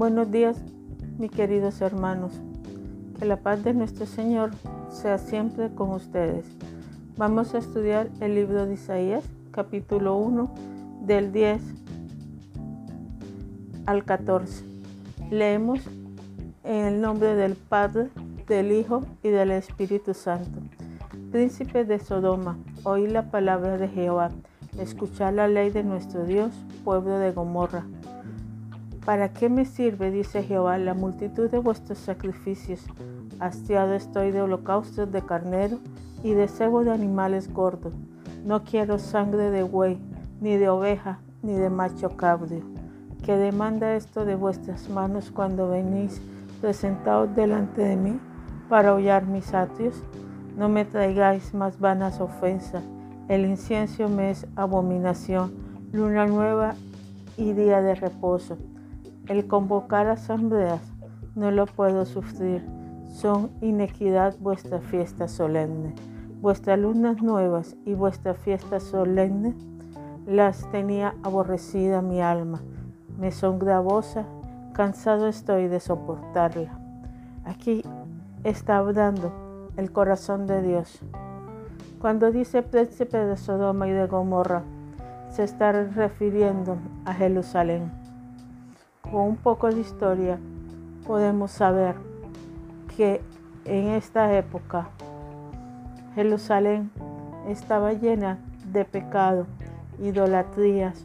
Buenos días, mis queridos hermanos. Que la paz de nuestro Señor sea siempre con ustedes. Vamos a estudiar el libro de Isaías, capítulo 1, del 10 al 14. Leemos en el nombre del Padre, del Hijo y del Espíritu Santo. Príncipe de Sodoma, oí la palabra de Jehová, escuchad la ley de nuestro Dios, pueblo de Gomorra. ¿Para qué me sirve, dice Jehová, la multitud de vuestros sacrificios? Hastiado estoy de holocaustos de carnero y de cebo de animales gordos. No quiero sangre de buey, ni de oveja, ni de macho cabrio. ¿Qué demanda esto de vuestras manos cuando venís presentados delante de mí para hollar mis atrios? No me traigáis más vanas ofensas. El incienso me es abominación, luna nueva y día de reposo. El convocar asambleas no lo puedo sufrir. Son inequidad vuestra fiesta solemne. Vuestras lunas nuevas y vuestra fiesta solemne las tenía aborrecida mi alma. Me son gravosa, cansado estoy de soportarla. Aquí está hablando el corazón de Dios. Cuando dice príncipe de Sodoma y de Gomorra, se está refiriendo a Jerusalén. Con un poco de historia podemos saber que en esta época Jerusalén estaba llena de pecado, idolatrías,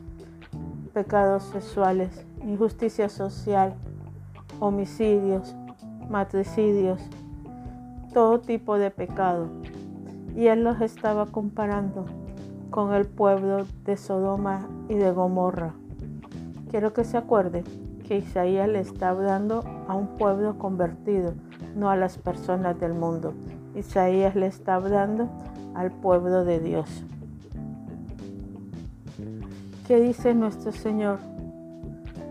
pecados sexuales, injusticia social, homicidios, matricidios, todo tipo de pecado. Y él los estaba comparando con el pueblo de Sodoma y de Gomorra. Quiero que se acuerde que Isaías le está hablando a un pueblo convertido, no a las personas del mundo. Isaías le está hablando al pueblo de Dios. ¿Qué dice nuestro Señor?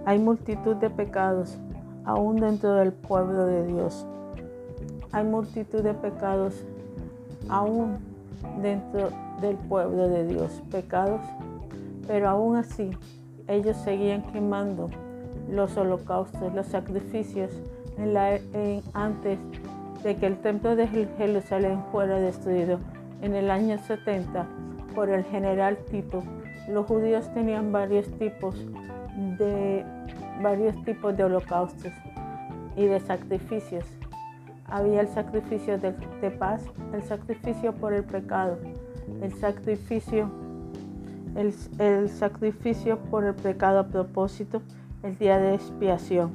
Hay multitud de pecados aún dentro del pueblo de Dios. Hay multitud de pecados aún dentro del pueblo de Dios. Pecados, pero aún así ellos seguían quemando los holocaustos, los sacrificios antes de que el templo de Jerusalén fuera destruido en el año 70 por el general Tito. Los judíos tenían varios tipos de varios tipos de holocaustos y de sacrificios. Había el sacrificio de, de paz, el sacrificio por el pecado, el sacrificio el, sacrificio por el pecado a propósito, el día de expiación.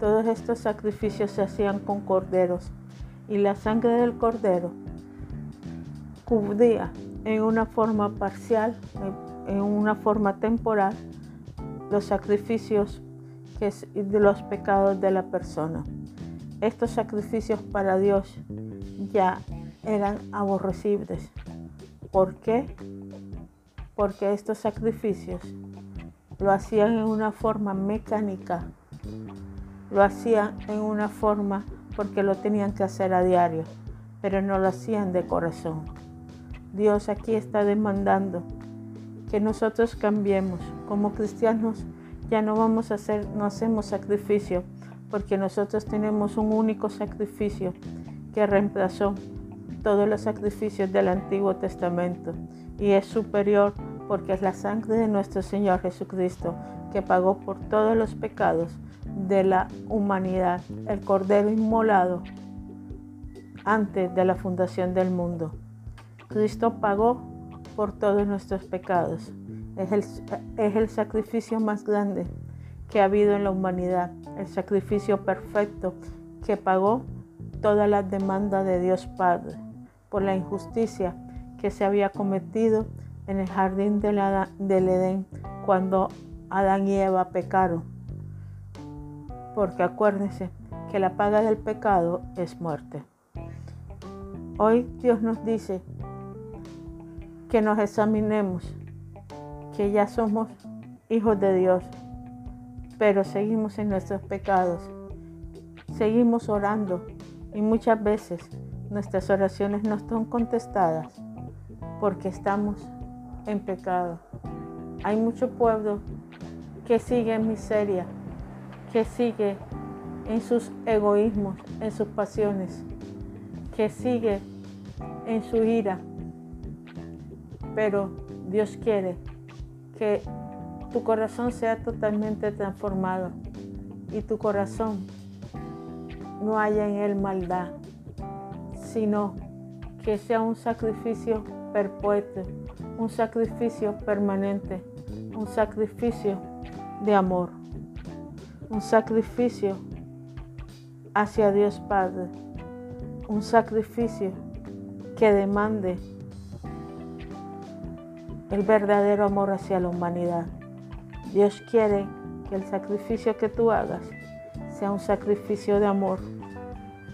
Todos estos sacrificios se hacían con corderos y la sangre del cordero cubría en una forma parcial, en una forma temporal, los sacrificios de los pecados de la persona. Estos sacrificios para Dios ya eran aborrecibles. ¿Por qué? porque estos sacrificios lo hacían en una forma mecánica, lo hacían en una forma porque lo tenían que hacer a diario, pero no lo hacían de corazón. Dios aquí está demandando que nosotros cambiemos. Como cristianos ya no vamos a hacer, no hacemos sacrificio, porque nosotros tenemos un único sacrificio que reemplazó todos los sacrificios del Antiguo Testamento y es superior porque es la sangre de nuestro Señor Jesucristo que pagó por todos los pecados de la humanidad, el Cordero inmolado antes de la fundación del mundo. Cristo pagó por todos nuestros pecados. Es el, es el sacrificio más grande que ha habido en la humanidad, el sacrificio perfecto que pagó toda la demanda de Dios Padre por la injusticia que se había cometido en el jardín del Edén cuando Adán y Eva pecaron. Porque acuérdense que la paga del pecado es muerte. Hoy Dios nos dice que nos examinemos, que ya somos hijos de Dios, pero seguimos en nuestros pecados, seguimos orando y muchas veces nuestras oraciones no son contestadas porque estamos en pecado. Hay mucho pueblo que sigue en miseria que sigue en sus egoísmos, en sus pasiones, que sigue en su ira. Pero Dios quiere que tu corazón sea totalmente transformado y tu corazón no haya en él maldad, sino que sea un sacrificio perpetuo, un sacrificio permanente, un sacrificio de amor, un sacrificio hacia Dios Padre, un sacrificio que demande el verdadero amor hacia la humanidad. Dios quiere que el sacrificio que tú hagas sea un sacrificio de amor,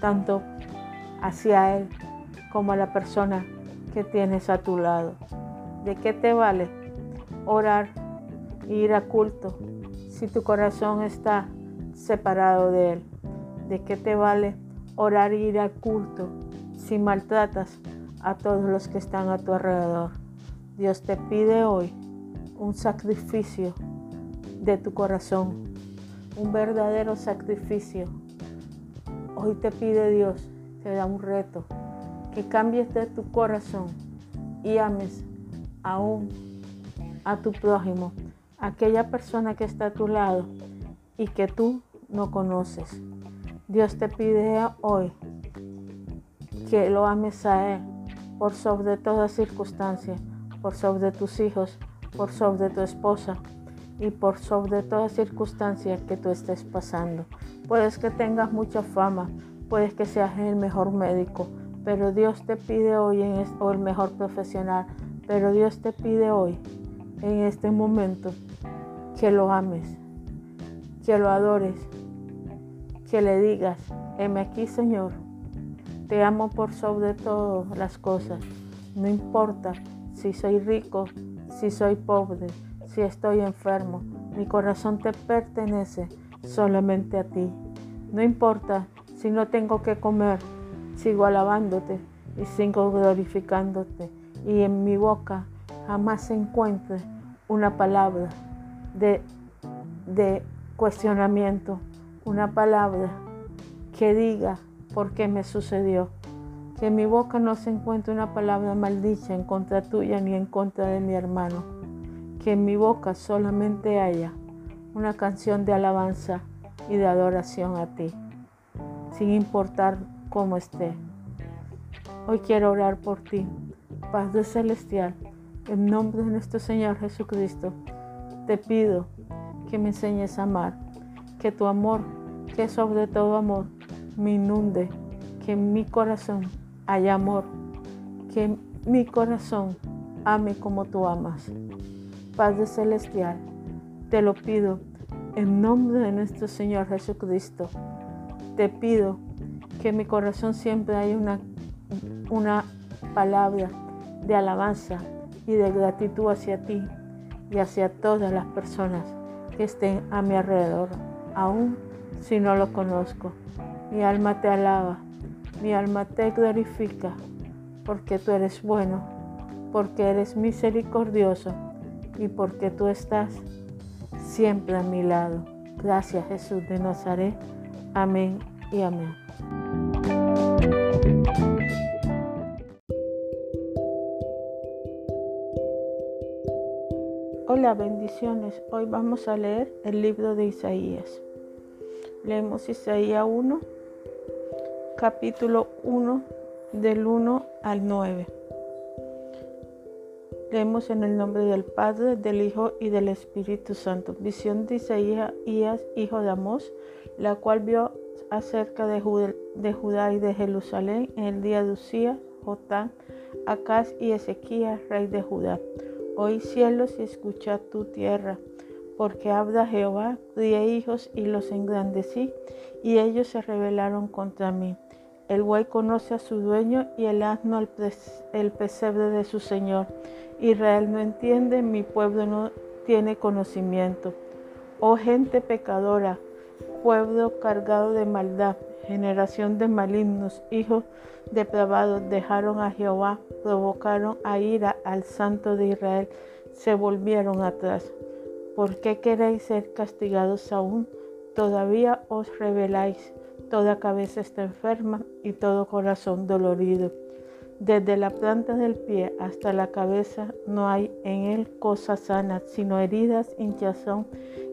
tanto hacia Él como a la persona que tienes a tu lado. ¿De qué te vale orar ir a culto si tu corazón está separado de Él? ¿De qué te vale orar ir al culto si maltratas a todos los que están a tu alrededor? Dios te pide hoy un sacrificio de tu corazón, un verdadero sacrificio. Hoy te pide Dios, te da un reto, que cambies de tu corazón y ames aún a tu prójimo, aquella persona que está a tu lado y que tú no conoces. Dios te pide hoy que lo ames a Él por sobre toda circunstancia, por sobre tus hijos, por sobre tu esposa, y por sobre toda circunstancia que tú estés pasando. Puedes que tengas mucha fama, puedes que seas el mejor médico, pero Dios te pide hoy, en o el mejor profesional, pero Dios te pide hoy, en este momento, que lo ames, que lo adores, que le digas, heme aquí Señor, te amo por sobre todas las cosas, no importa si soy rico, si soy pobre, si estoy enfermo. Mi corazón te pertenece solamente a ti. No importa si no tengo que comer, sigo alabándote y sigo glorificándote. Y en mi boca jamás se encuentre una palabra de, de cuestionamiento, una palabra que diga por qué me sucedió. Que en mi boca no se encuentre una palabra maldicha en contra tuya ni en contra de mi hermano que en mi boca solamente haya una canción de alabanza y de adoración a ti, sin importar cómo esté. Hoy quiero orar por ti, Padre Celestial, en nombre de nuestro Señor Jesucristo. Te pido que me enseñes a amar, que tu amor, que sobre todo amor, me inunde, que en mi corazón haya amor, que mi corazón ame como tú amas. Padre Celestial, te lo pido en nombre de nuestro Señor Jesucristo. Te pido que en mi corazón siempre haya una, una palabra de alabanza y de gratitud hacia ti y hacia todas las personas que estén a mi alrededor, aun si no lo conozco. Mi alma te alaba, mi alma te glorifica, porque tú eres bueno, porque eres misericordioso y porque tú estás siempre a mi lado. Gracias Jesús de Nazaret. Amén y amén. Bendiciones. Hoy vamos a leer el libro de Isaías. Leemos Isaías 1, capítulo 1, del 1 al 9. Leemos en el nombre del Padre, del Hijo y del Espíritu Santo. Visión de Isaías, hijo de Amós, la cual vio acerca de, Judá, y de Jerusalén en el día de Usías, Jotán, Acaz y Ezequías, rey de Judá. Oí cielos y escuchad tu tierra, porque habla Jehová, crié hijos y los engrandecí, y ellos se rebelaron contra mí. El buey conoce a su dueño y el asno el pesebre de su señor. Israel no entiende, mi pueblo no tiene conocimiento. Oh gente pecadora, pueblo cargado de maldad, generación de malignos, hijos depravados, dejaron a Jehová, provocaron a ira al santo de Israel, se volvieron atrás. ¿Por qué queréis ser castigados aún? Todavía os reveláis, toda cabeza está enferma y todo corazón dolorido. Desde la planta del pie hasta la cabeza no hay en él cosa sana, sino heridas, hinchazón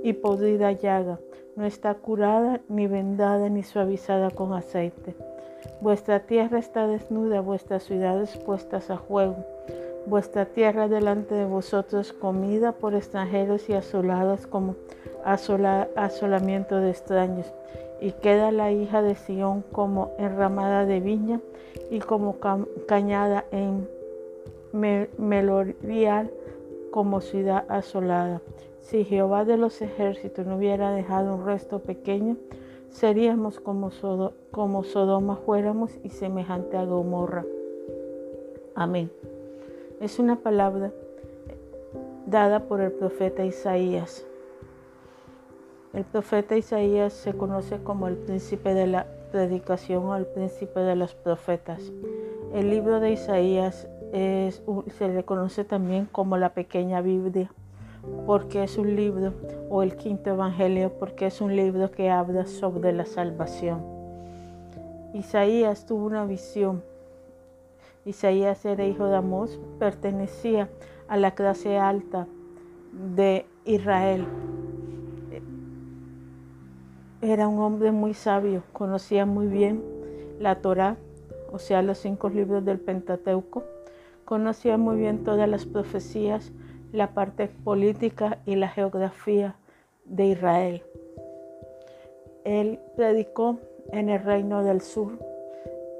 y podrida llaga. No está curada, ni vendada, ni suavizada con aceite. Vuestra tierra está desnuda, vuestras ciudades puestas a juego. Vuestra tierra delante de vosotros comida por extranjeros y asoladas como asolamiento de extraños. Y queda la hija de Sión como enramada de viña y como cañada en melorial como ciudad asolada. Si Jehová de los ejércitos no hubiera dejado un resto pequeño, seríamos como, Sodoma fuéramos y semejante a Gomorra. Amén. Es una palabra dada por el profeta Isaías. El profeta Isaías se conoce como el príncipe de la predicación o el príncipe de los profetas. El libro de Isaías se le conoce también como la pequeña Biblia, porque es un libro, o el quinto evangelio, porque es un libro que habla sobre la salvación. Isaías tuvo una visión. Isaías era hijo de Amós, pertenecía a la clase alta de Israel era un hombre muy sabio, conocía muy bien la Torá, o sea, los cinco libros del Pentateuco, conocía muy bien todas las profecías, la parte política y la geografía de Israel. Él predicó en el reino del sur,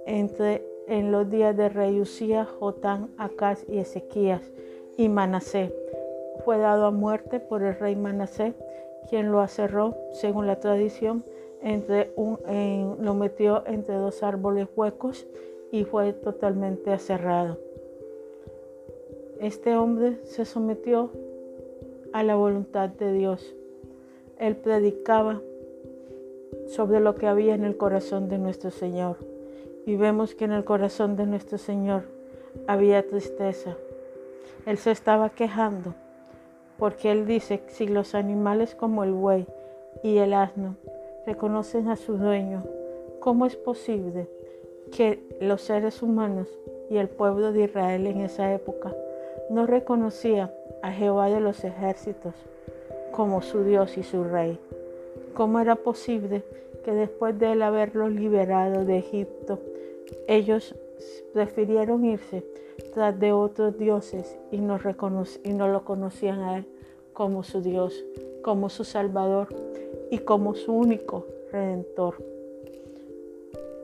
entre en los días de rey Usía, Jotán, Acaz y Ezequías y Manasé. Fue dado a muerte por el rey Manasé quien lo acerró, según la tradición, entre un, lo metió entre dos árboles huecos y fue totalmente aserrado. Este hombre se sometió a la voluntad de Dios. Él predicaba sobre lo que había en el corazón de nuestro Señor. Y vemos que en el corazón de nuestro Señor había tristeza. Él se estaba quejando porque él dice, si los animales como el buey y el asno reconocen a su dueño, ¿cómo es posible que los seres humanos y el pueblo de Israel en esa época no reconocía a Jehová de los ejércitos como su Dios y su Rey? ¿Cómo era posible que después de él haberlos liberado de Egipto, ellos prefirieron irse tras de otros dioses y no, y no lo conocían a Él como su Dios, como su Salvador y como su único Redentor.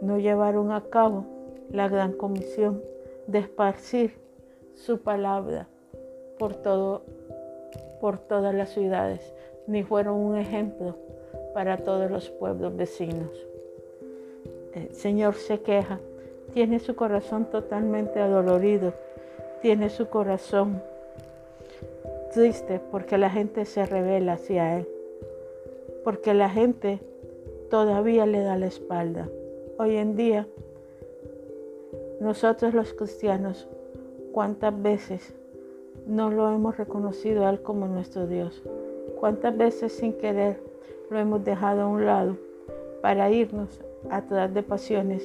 No llevaron a cabo la gran comisión de esparcir su palabra por, todo, por todas las ciudades, ni fueron un ejemplo para todos los pueblos vecinos. El Señor se queja tiene su corazón totalmente adolorido, tiene su corazón triste porque la gente se revela hacia Él, porque la gente todavía le da la espalda. Hoy en día, nosotros los cristianos, ¿cuántas veces no lo hemos reconocido a Él como nuestro Dios? ¿Cuántas veces sin querer lo hemos dejado a un lado para irnos atrás de pasiones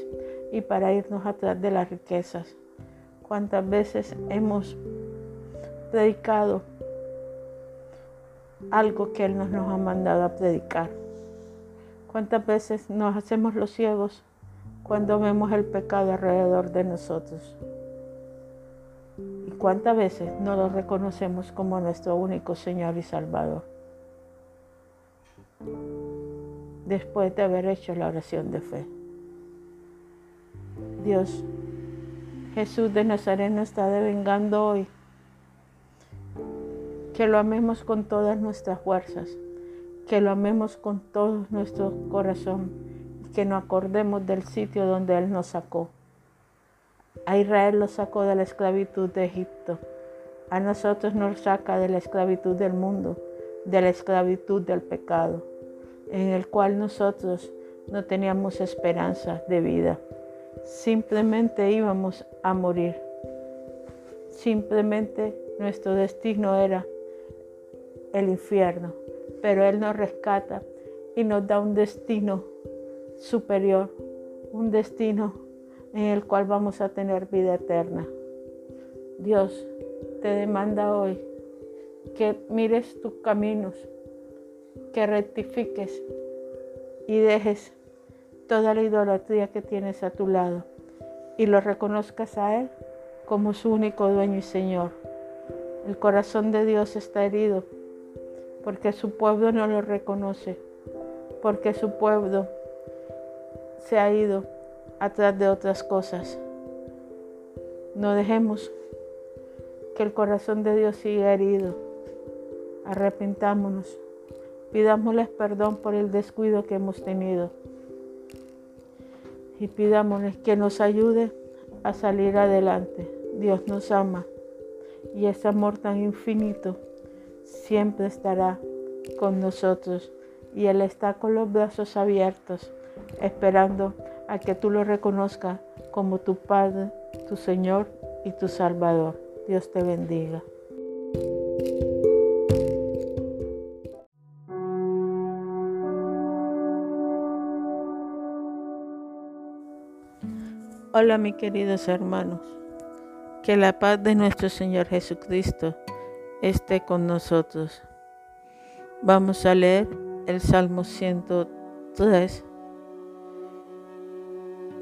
y para irnos atrás de las riquezas. ¿Cuántas veces hemos predicado algo que Él nos, nos ha mandado a predicar? ¿Cuántas veces nos hacemos los ciegos cuando vemos el pecado alrededor de nosotros? ¿Y cuántas veces no lo reconocemos como nuestro único Señor y Salvador? Después de haber hecho la oración de fe. Dios, Jesús de Nazaret está devengando hoy. Que lo amemos con todas nuestras fuerzas, que lo amemos con todo nuestro corazón que nos acordemos del sitio donde Él nos sacó. A Israel lo sacó de la esclavitud de Egipto. A nosotros nos saca de la esclavitud del mundo, de la esclavitud del pecado, en el cual nosotros no teníamos esperanza de vida. Simplemente íbamos a morir. Simplemente nuestro destino era el infierno. Pero Él nos rescata y nos da un destino superior, un destino en el cual vamos a tener vida eterna. Dios te demanda hoy que mires tus caminos, que rectifiques y dejes toda la idolatría que tienes a tu lado y lo reconozcas a Él como su único dueño y Señor. El corazón de Dios está herido porque su pueblo no lo reconoce, porque su pueblo se ha ido atrás de otras cosas. No dejemos que el corazón de Dios siga herido. Arrepintámonos. Pidámosles perdón por el descuido que hemos tenido. Y pidámosles que nos ayude a salir adelante. Dios nos ama y ese amor tan infinito siempre estará con nosotros y Él está con los brazos abiertos esperando a que tú lo reconozcas como tu Padre, tu Señor y tu Salvador. Dios te bendiga. Hola mis queridos hermanos, que la paz de nuestro Señor Jesucristo esté con nosotros. Vamos a leer el Salmo 103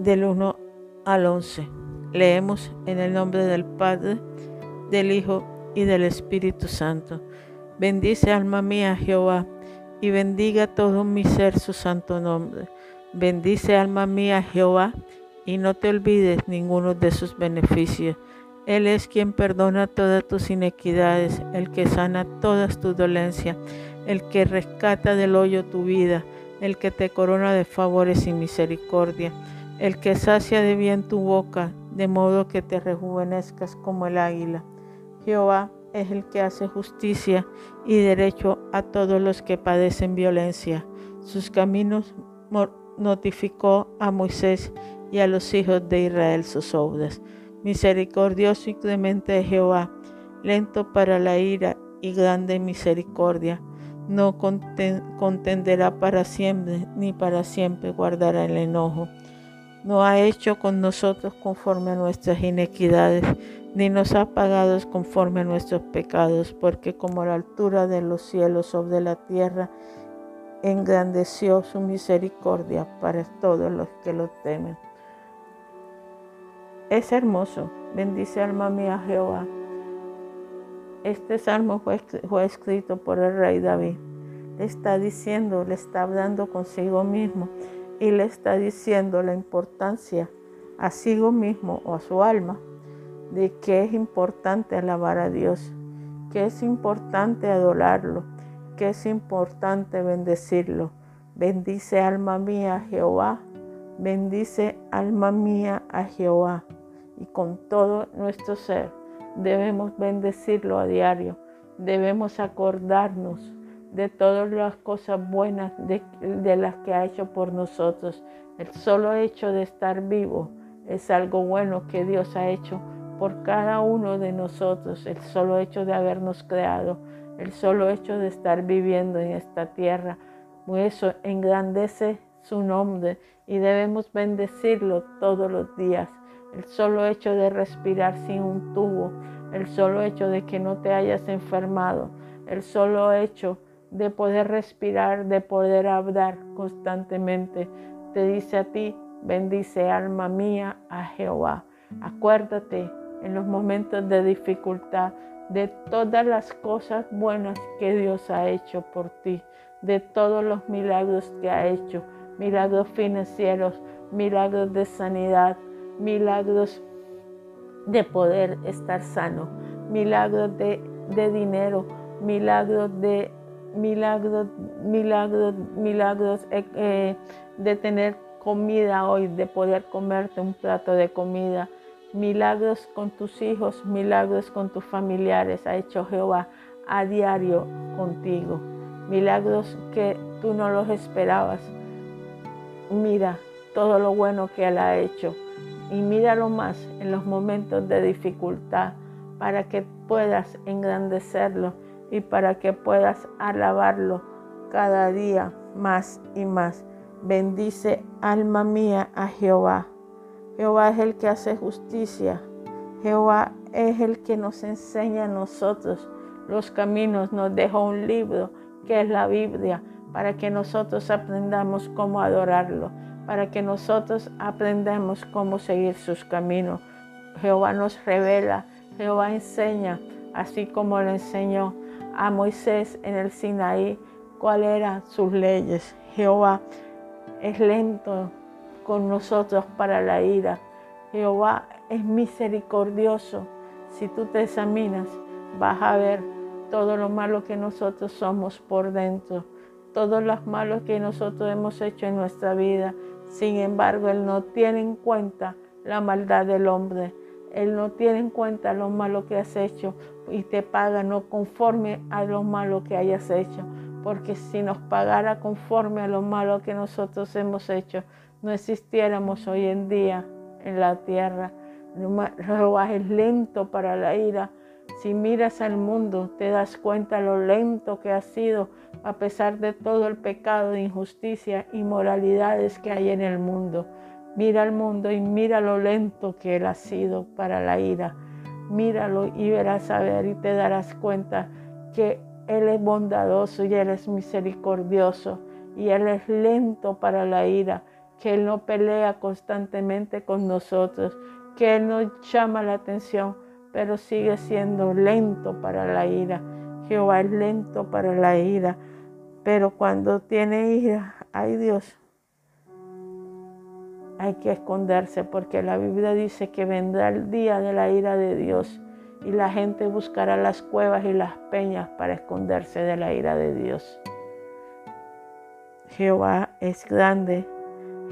del 1 al 11. Leemos en el nombre del Padre, del Hijo y del Espíritu Santo. Bendice alma mía Jehová, y bendiga todo mi ser su santo nombre. Bendice alma mía Jehová, y no te olvides ninguno de sus beneficios. Él es quien perdona todas tus inequidades, el que sana todas tus dolencias, el que rescata del hoyo tu vida, el que te corona de favores y misericordia el que sacia de bien tu boca, de modo que te rejuvenezcas como el águila. Jehová es el que hace justicia y derecho a todos los que padecen violencia. Sus caminos notificó a Moisés y a los hijos de Israel sus obras. Misericordioso y clemente Jehová, lento para la ira y grande misericordia. No contenderá para siempre, ni para siempre guardará el enojo no ha hecho con nosotros conforme a nuestras inequidades, ni nos ha pagado conforme a nuestros pecados, porque como la altura de los cielos sobre la tierra, engrandeció su misericordia para todos los que lo temen. Es hermoso, bendice alma mía Jehová. Este salmo fue, fue escrito por el rey David. Le está diciendo, le está hablando consigo mismo y le está diciendo la importancia a sí mismo o a su alma de que es importante alabar a Dios, que es importante adorarlo, que es importante bendecirlo. Bendice alma mía a Jehová, bendice alma mía a Jehová. Y con todo nuestro ser debemos bendecirlo a diario, debemos acordarnos de todas las cosas buenas de, las que ha hecho por nosotros. El solo hecho de estar vivo es algo bueno que Dios ha hecho por cada uno de nosotros. El solo hecho de habernos creado, el solo hecho de estar viviendo en esta tierra. Eso engrandece su nombre y debemos bendecirlo todos los días. El solo hecho de respirar sin un tubo, el solo hecho de que no te hayas enfermado, el solo hecho de poder respirar, de poder hablar constantemente. Te dice a ti, bendice alma mía a Jehová. Acuérdate en los momentos de dificultad de todas las cosas buenas que Dios ha hecho por ti, de todos los milagros que ha hecho, milagros financieros, milagros de sanidad, milagros de poder estar sano, milagros de, de dinero, milagros de milagros, milagros, milagros eh, eh, de tener comida hoy, de poder comerte un plato de comida, milagros con tus hijos, milagros con tus familiares, ha hecho Jehová a diario contigo, milagros que tú no los esperabas. Mira todo lo bueno que Él ha hecho y míralo más en los momentos de dificultad para que puedas engrandecerlo y para que puedas alabarlo cada día más y más. Bendice alma mía a Jehová. Jehová es el que hace justicia. Jehová es el que nos enseña a nosotros los caminos. Nos deja un libro que es la Biblia para que nosotros aprendamos cómo adorarlo, para que nosotros aprendamos cómo seguir sus caminos. Jehová nos revela, Jehová enseña, así como le enseñó a Moisés en el Sinaí cuáles eran sus leyes. Jehová es lento con nosotros para la ira. Jehová es misericordioso. Si tú te examinas, vas a ver todo lo malo que nosotros somos por dentro, todos los malos que nosotros hemos hecho en nuestra vida. Sin embargo, Él no tiene en cuenta la maldad del hombre. Él no tiene en cuenta lo malo que has hecho y te paga no conforme a lo malo que hayas hecho. Porque si nos pagara conforme a lo malo que nosotros hemos hecho, no existiéramos hoy en día en la tierra. Jehová es lento para la ira. Si miras al mundo, te das cuenta lo lento que ha sido a pesar de todo el pecado, injusticia y moralidades que hay en el mundo. Mira al mundo y mira lo lento que Él ha sido para la ira. Míralo y verás a ver y te darás cuenta que Él es bondadoso y Él es misericordioso y Él es lento para la ira, que Él no pelea constantemente con nosotros, que Él no llama la atención, pero sigue siendo lento para la ira. Jehová es lento para la ira, pero cuando tiene ira, ay Dios, hay que esconderse porque la Biblia dice que vendrá el día de la ira de Dios y la gente buscará las cuevas y las peñas para esconderse de la ira de Dios. Jehová es grande.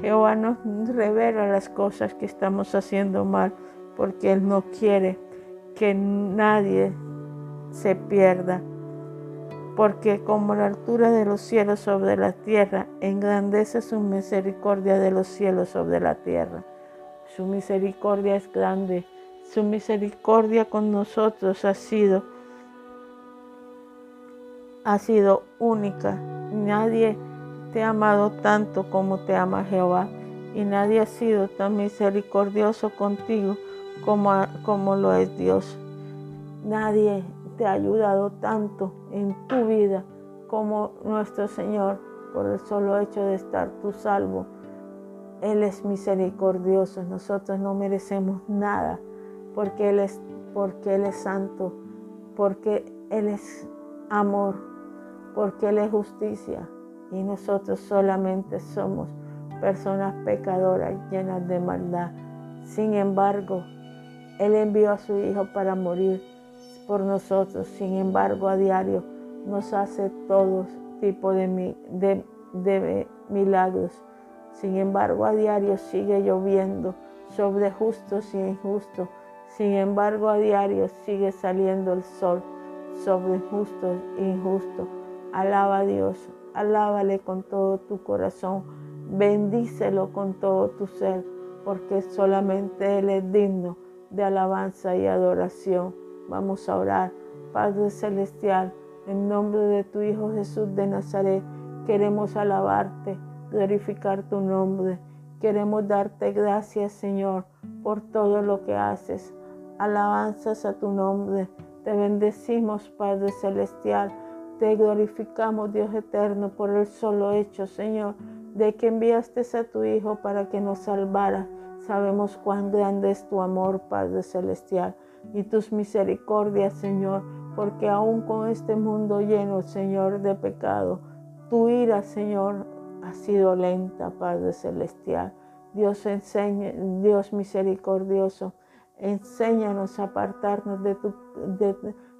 Jehová nos revela las cosas que estamos haciendo mal porque Él no quiere que nadie se pierda porque como la altura de los cielos sobre la tierra, engrandece su misericordia de los cielos sobre la tierra. Su misericordia es grande, su misericordia con nosotros ha sido ha sido única. Nadie te ha amado tanto como te ama Jehová y nadie ha sido tan misericordioso contigo como, como lo es Dios. Nadie te ha ayudado tanto en tu vida como nuestro Señor por el solo hecho de estar tú salvo. Él es misericordioso, nosotros no merecemos nada porque Él es, porque Él es santo, porque Él es amor, porque Él es justicia y nosotros solamente somos personas pecadoras llenas de maldad. Sin embargo, Él envió a su Hijo para morir por nosotros. Sin embargo, a diario nos hace todo tipo de, milagros. Sin embargo, a diario sigue lloviendo sobre justos y injustos. Sin embargo, a diario sigue saliendo el sol sobre justos e injustos. Alaba a Dios, alábale con todo tu corazón, bendícelo con todo tu ser, porque solamente Él es digno de alabanza y adoración. Vamos a orar. Padre Celestial, en nombre de tu Hijo Jesús de Nazaret, queremos alabarte, glorificar tu nombre. Queremos darte gracias, Señor, por todo lo que haces. Alabanzas a tu nombre. Te bendecimos, Padre Celestial. Te glorificamos, Dios eterno, por el solo hecho, Señor, de que enviaste a tu Hijo para que nos salvara. Sabemos cuán grande es tu amor, Padre Celestial y tus misericordias, Señor, porque aún con este mundo lleno, Señor, de pecado, tu ira, Señor, ha sido lenta, Padre Celestial. Dios enseña, Dios misericordioso, enséñanos a apartarnos de tu,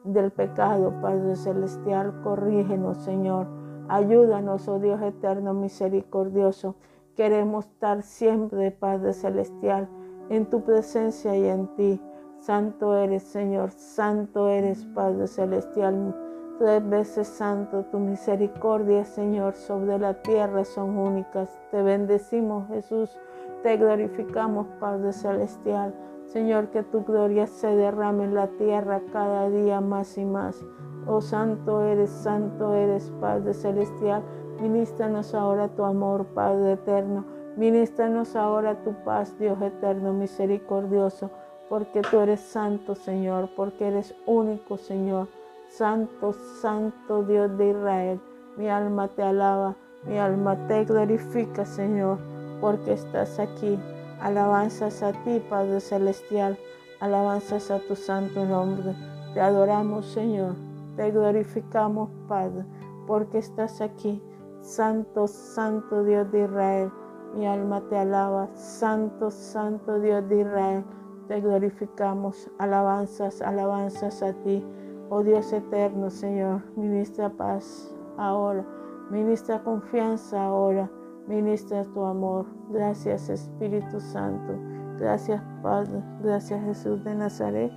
del pecado, Padre Celestial. Corrígenos, Señor. Ayúdanos, oh Dios eterno, misericordioso. Queremos estar siempre, Padre Celestial, en tu presencia y en ti. Santo eres, Señor, santo eres, Padre Celestial. Tres veces santo, tu misericordia, Señor, sobre la tierra son únicas. Te bendecimos, Jesús. Te glorificamos, Padre Celestial. Señor, que tu gloria se derrame en la tierra cada día más y más. Oh, santo eres, santo eres, Padre Celestial. Ministranos ahora tu amor, Padre eterno. Ministranos ahora tu paz, Dios eterno, misericordioso, porque tú eres santo, Señor, porque eres único, Señor. Santo, santo Dios de Israel. Mi alma te alaba, mi alma te glorifica, Señor, porque estás aquí. Alabanzas a ti, Padre Celestial. Alabanzas a tu santo nombre. Te adoramos, Señor. Te glorificamos, Padre, porque estás aquí. Santo, santo Dios de Israel. Mi alma te alaba. Santo, santo Dios de Israel. Te glorificamos. Alabanzas, alabanzas a ti. Oh Dios eterno, Señor. Ministra paz ahora. Ministra confianza ahora. Ministra tu amor. Gracias Espíritu Santo. Gracias Padre. Gracias Jesús de Nazaret.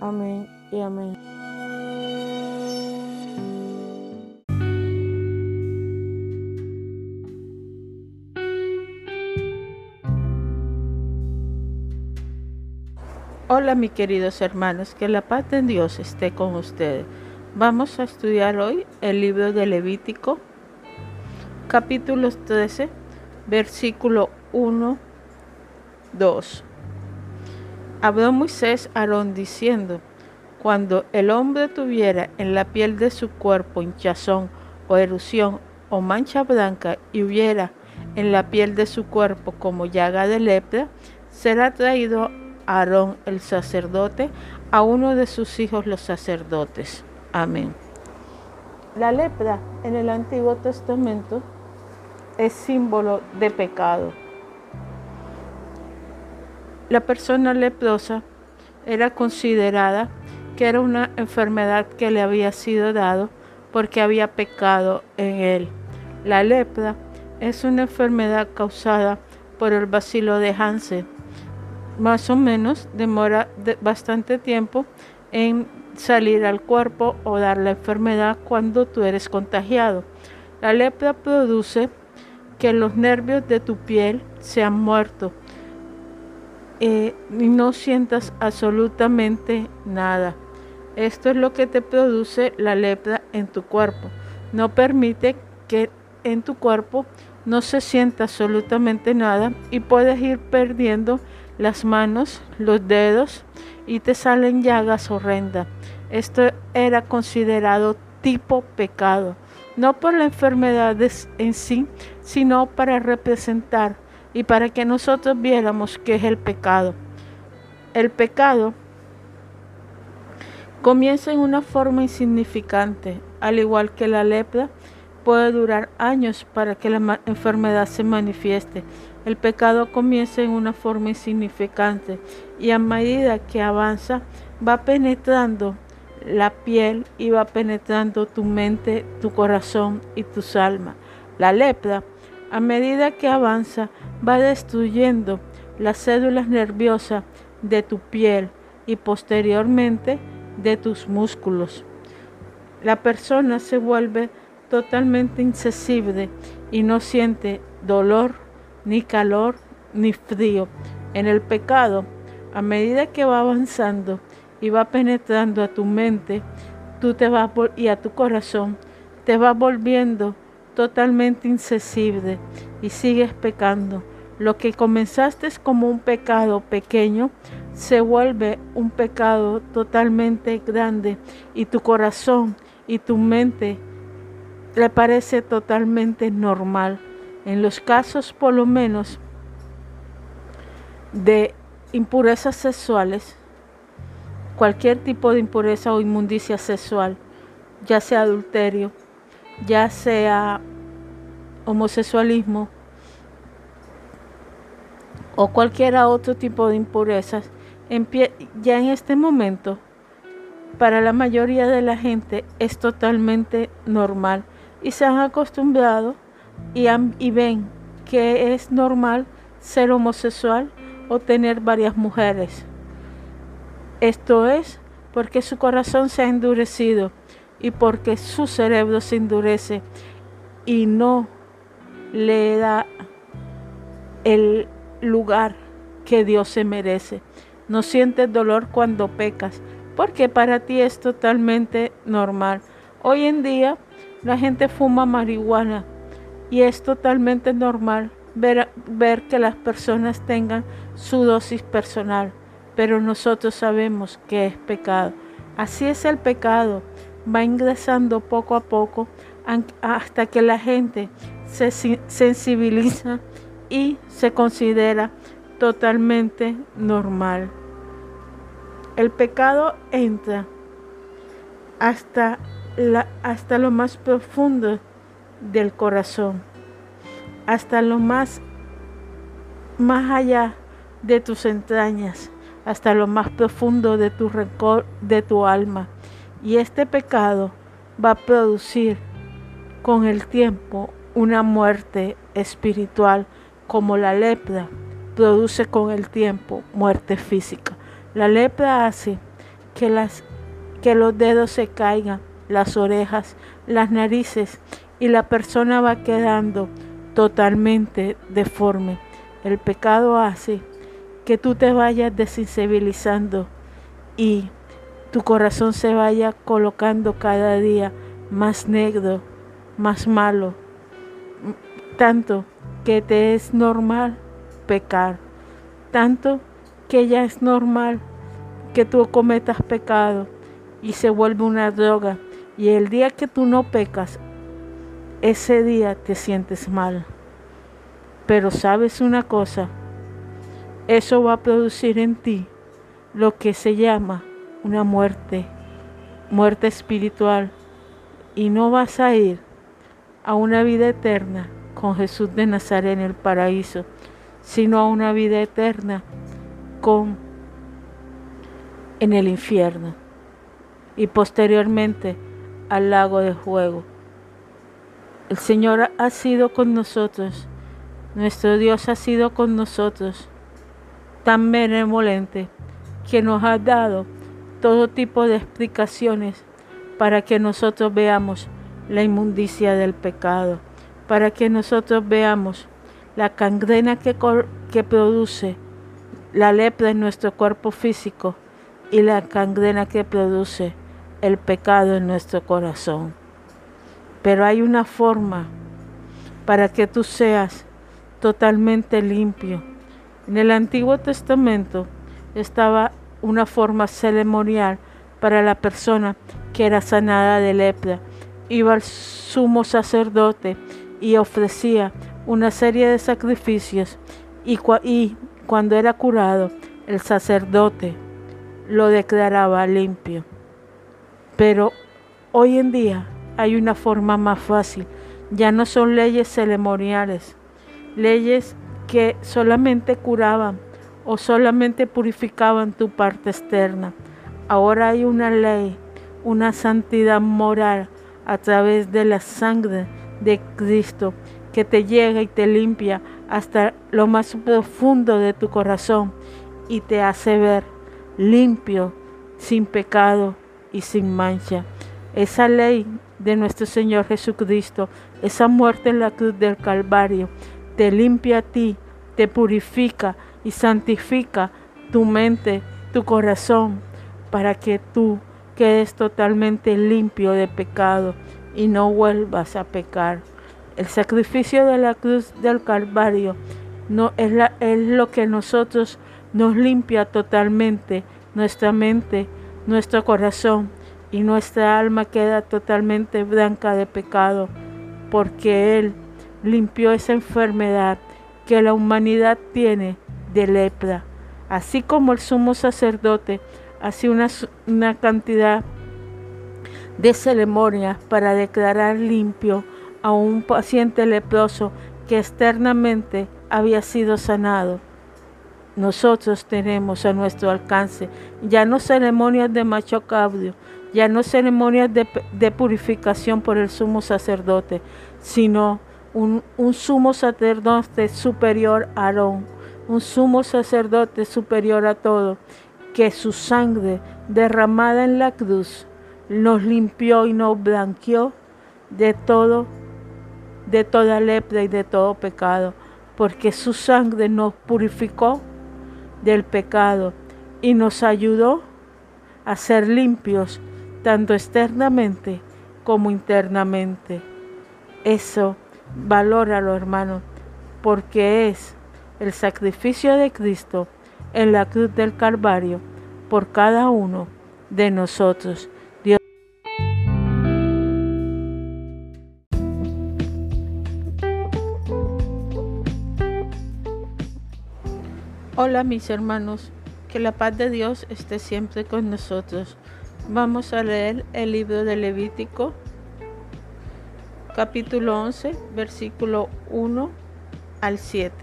Amén y amén. Hola mis queridos hermanos, que la paz de Dios esté con ustedes. Vamos a estudiar hoy el libro de Levítico, capítulo 13, versículo 1, 2. Habló Moisés a Aarón diciendo, cuando el hombre tuviera en la piel de su cuerpo hinchazón o erupción o mancha blanca y hubiera en la piel de su cuerpo como llaga de lepra, será traído Aarón el sacerdote a uno de sus hijos los sacerdotes. Amén. La lepra en el Antiguo Testamento es símbolo de pecado. La persona leprosa era considerada que era una enfermedad que le había sido dado porque había pecado en él. La lepra es una enfermedad causada por el bacilo de Hansen más o menos demora bastante tiempo en salir al cuerpo o dar la enfermedad cuando tú eres contagiado. La lepra produce que los nervios de tu piel se han muerto eh, y no sientas absolutamente nada. Esto es lo que te produce la lepra en tu cuerpo. No permite que en tu cuerpo no se sienta absolutamente nada y puedes ir perdiendo las manos, los dedos y te salen llagas horrendas. Esto era considerado tipo pecado, no por la enfermedad en sí, sino para representar y para que nosotros viéramos qué es el pecado. El pecado comienza en una forma insignificante, al igual que la lepra puede durar años para que la enfermedad se manifieste el pecado comienza en una forma insignificante y a medida que avanza va penetrando la piel y va penetrando tu mente, tu corazón y tu alma. La lepra, a medida que avanza, va destruyendo las células nerviosas de tu piel y posteriormente de tus músculos. La persona se vuelve totalmente insensible y no siente dolor ni calor, ni frío. En el pecado, a medida que va avanzando y va penetrando a tu mente, tú te vas y a tu corazón, te vas volviendo totalmente insensible y sigues pecando. Lo que comenzaste como un pecado pequeño se vuelve un pecado totalmente grande y tu corazón y tu mente le parece totalmente normal. En los casos, por lo menos, de impurezas sexuales, cualquier tipo de impureza o inmundicia sexual, ya sea adulterio, ya sea homosexualismo o cualquier otro tipo de impurezas, ya en este momento, para la mayoría de la gente es totalmente normal y se han acostumbrado y, ven que es normal ser homosexual o tener varias mujeres. Esto es porque su corazón se ha endurecido y porque su cerebro se endurece y no le da el lugar que Dios se merece. No sientes dolor cuando pecas, porque para ti es totalmente normal. Hoy en día la gente fuma marihuana Y es totalmente normal ver, ver que las personas tengan su dosis personal, pero nosotros sabemos que es pecado. Así es el pecado, va ingresando poco a poco hasta que la gente se sensibiliza y se considera totalmente normal. El pecado entra hasta, la, hasta lo más profundo del corazón, hasta lo más, más allá de tus entrañas, hasta lo más profundo de tu rencor, de tu alma. Y este pecado va a producir con el tiempo una muerte espiritual como la lepra produce con el tiempo muerte física. La lepra hace que, las, que los dedos se caigan, las orejas, las narices y la persona va quedando totalmente deforme. El pecado hace que tú te vayas desensibilizando y tu corazón se vaya colocando cada día más negro, más malo, tanto que te es normal pecar, tanto que ya es normal que tú cometas pecado y se vuelve una droga. Y el día que tú no pecas, ese día te sientes mal. Pero sabes una cosa, eso va a producir en ti lo que se llama una muerte, muerte espiritual. Y no vas a ir a una vida eterna con Jesús de Nazaret en el paraíso, sino a una vida eterna con en el infierno y posteriormente al lago de fuego. El Señor ha sido con nosotros, nuestro Dios ha sido con nosotros, tan benevolente que nos ha dado todo tipo de explicaciones para que nosotros veamos la inmundicia del pecado, para que nosotros veamos la cangrena que, produce la lepra en nuestro cuerpo físico y la cangrena que produce el pecado en nuestro corazón. Pero hay una forma para que tú seas totalmente limpio. En el Antiguo Testamento estaba una forma ceremonial para la persona que era sanada de lepra. Iba al sumo sacerdote y ofrecía una serie de sacrificios y, y cuando era curado, el sacerdote lo declaraba limpio. Pero hoy en día hay una forma más fácil. Ya no son leyes ceremoniales, leyes que solamente curaban o solamente purificaban tu parte externa. Ahora hay una ley, una santidad moral a través de la sangre de Cristo que te llega y te limpia hasta lo más profundo de tu corazón y te hace ver limpio, sin pecado y sin mancha. Esa ley de nuestro Señor Jesucristo, esa muerte en la cruz del Calvario, te limpia a ti, te purifica y santifica tu mente, tu corazón, para que tú quedes totalmente limpio de pecado y no vuelvas a pecar. El sacrificio de la cruz del Calvario no es, es lo que nosotros nos limpia totalmente nuestra mente, nuestro corazón y nuestra alma queda totalmente blanca de pecado, porque Él limpió esa enfermedad que la humanidad tiene de lepra, así como el sumo sacerdote hace una, una cantidad de ceremonias para declarar limpio a un paciente leproso que externamente había sido sanado. Nosotros tenemos a nuestro alcance ya no ceremonias de macho cabrio, ya no ceremonias de, purificación por el sumo sacerdote, sino un, sumo sacerdote superior a Aarón, un sumo sacerdote superior a todo, que su sangre derramada en la cruz nos limpió y nos blanqueó de todo de toda lepra y de todo pecado, porque su sangre nos purificó del pecado y nos ayudó a ser limpios tanto externamente como internamente. Eso Valóralo, hermano, porque es el sacrificio de Cristo en la cruz del Calvario por cada uno de nosotros. Dios Hola mis hermanos, que la paz de Dios esté siempre con nosotros. Vamos a leer el libro de Levítico, capítulo 11, versículo 1 al 7.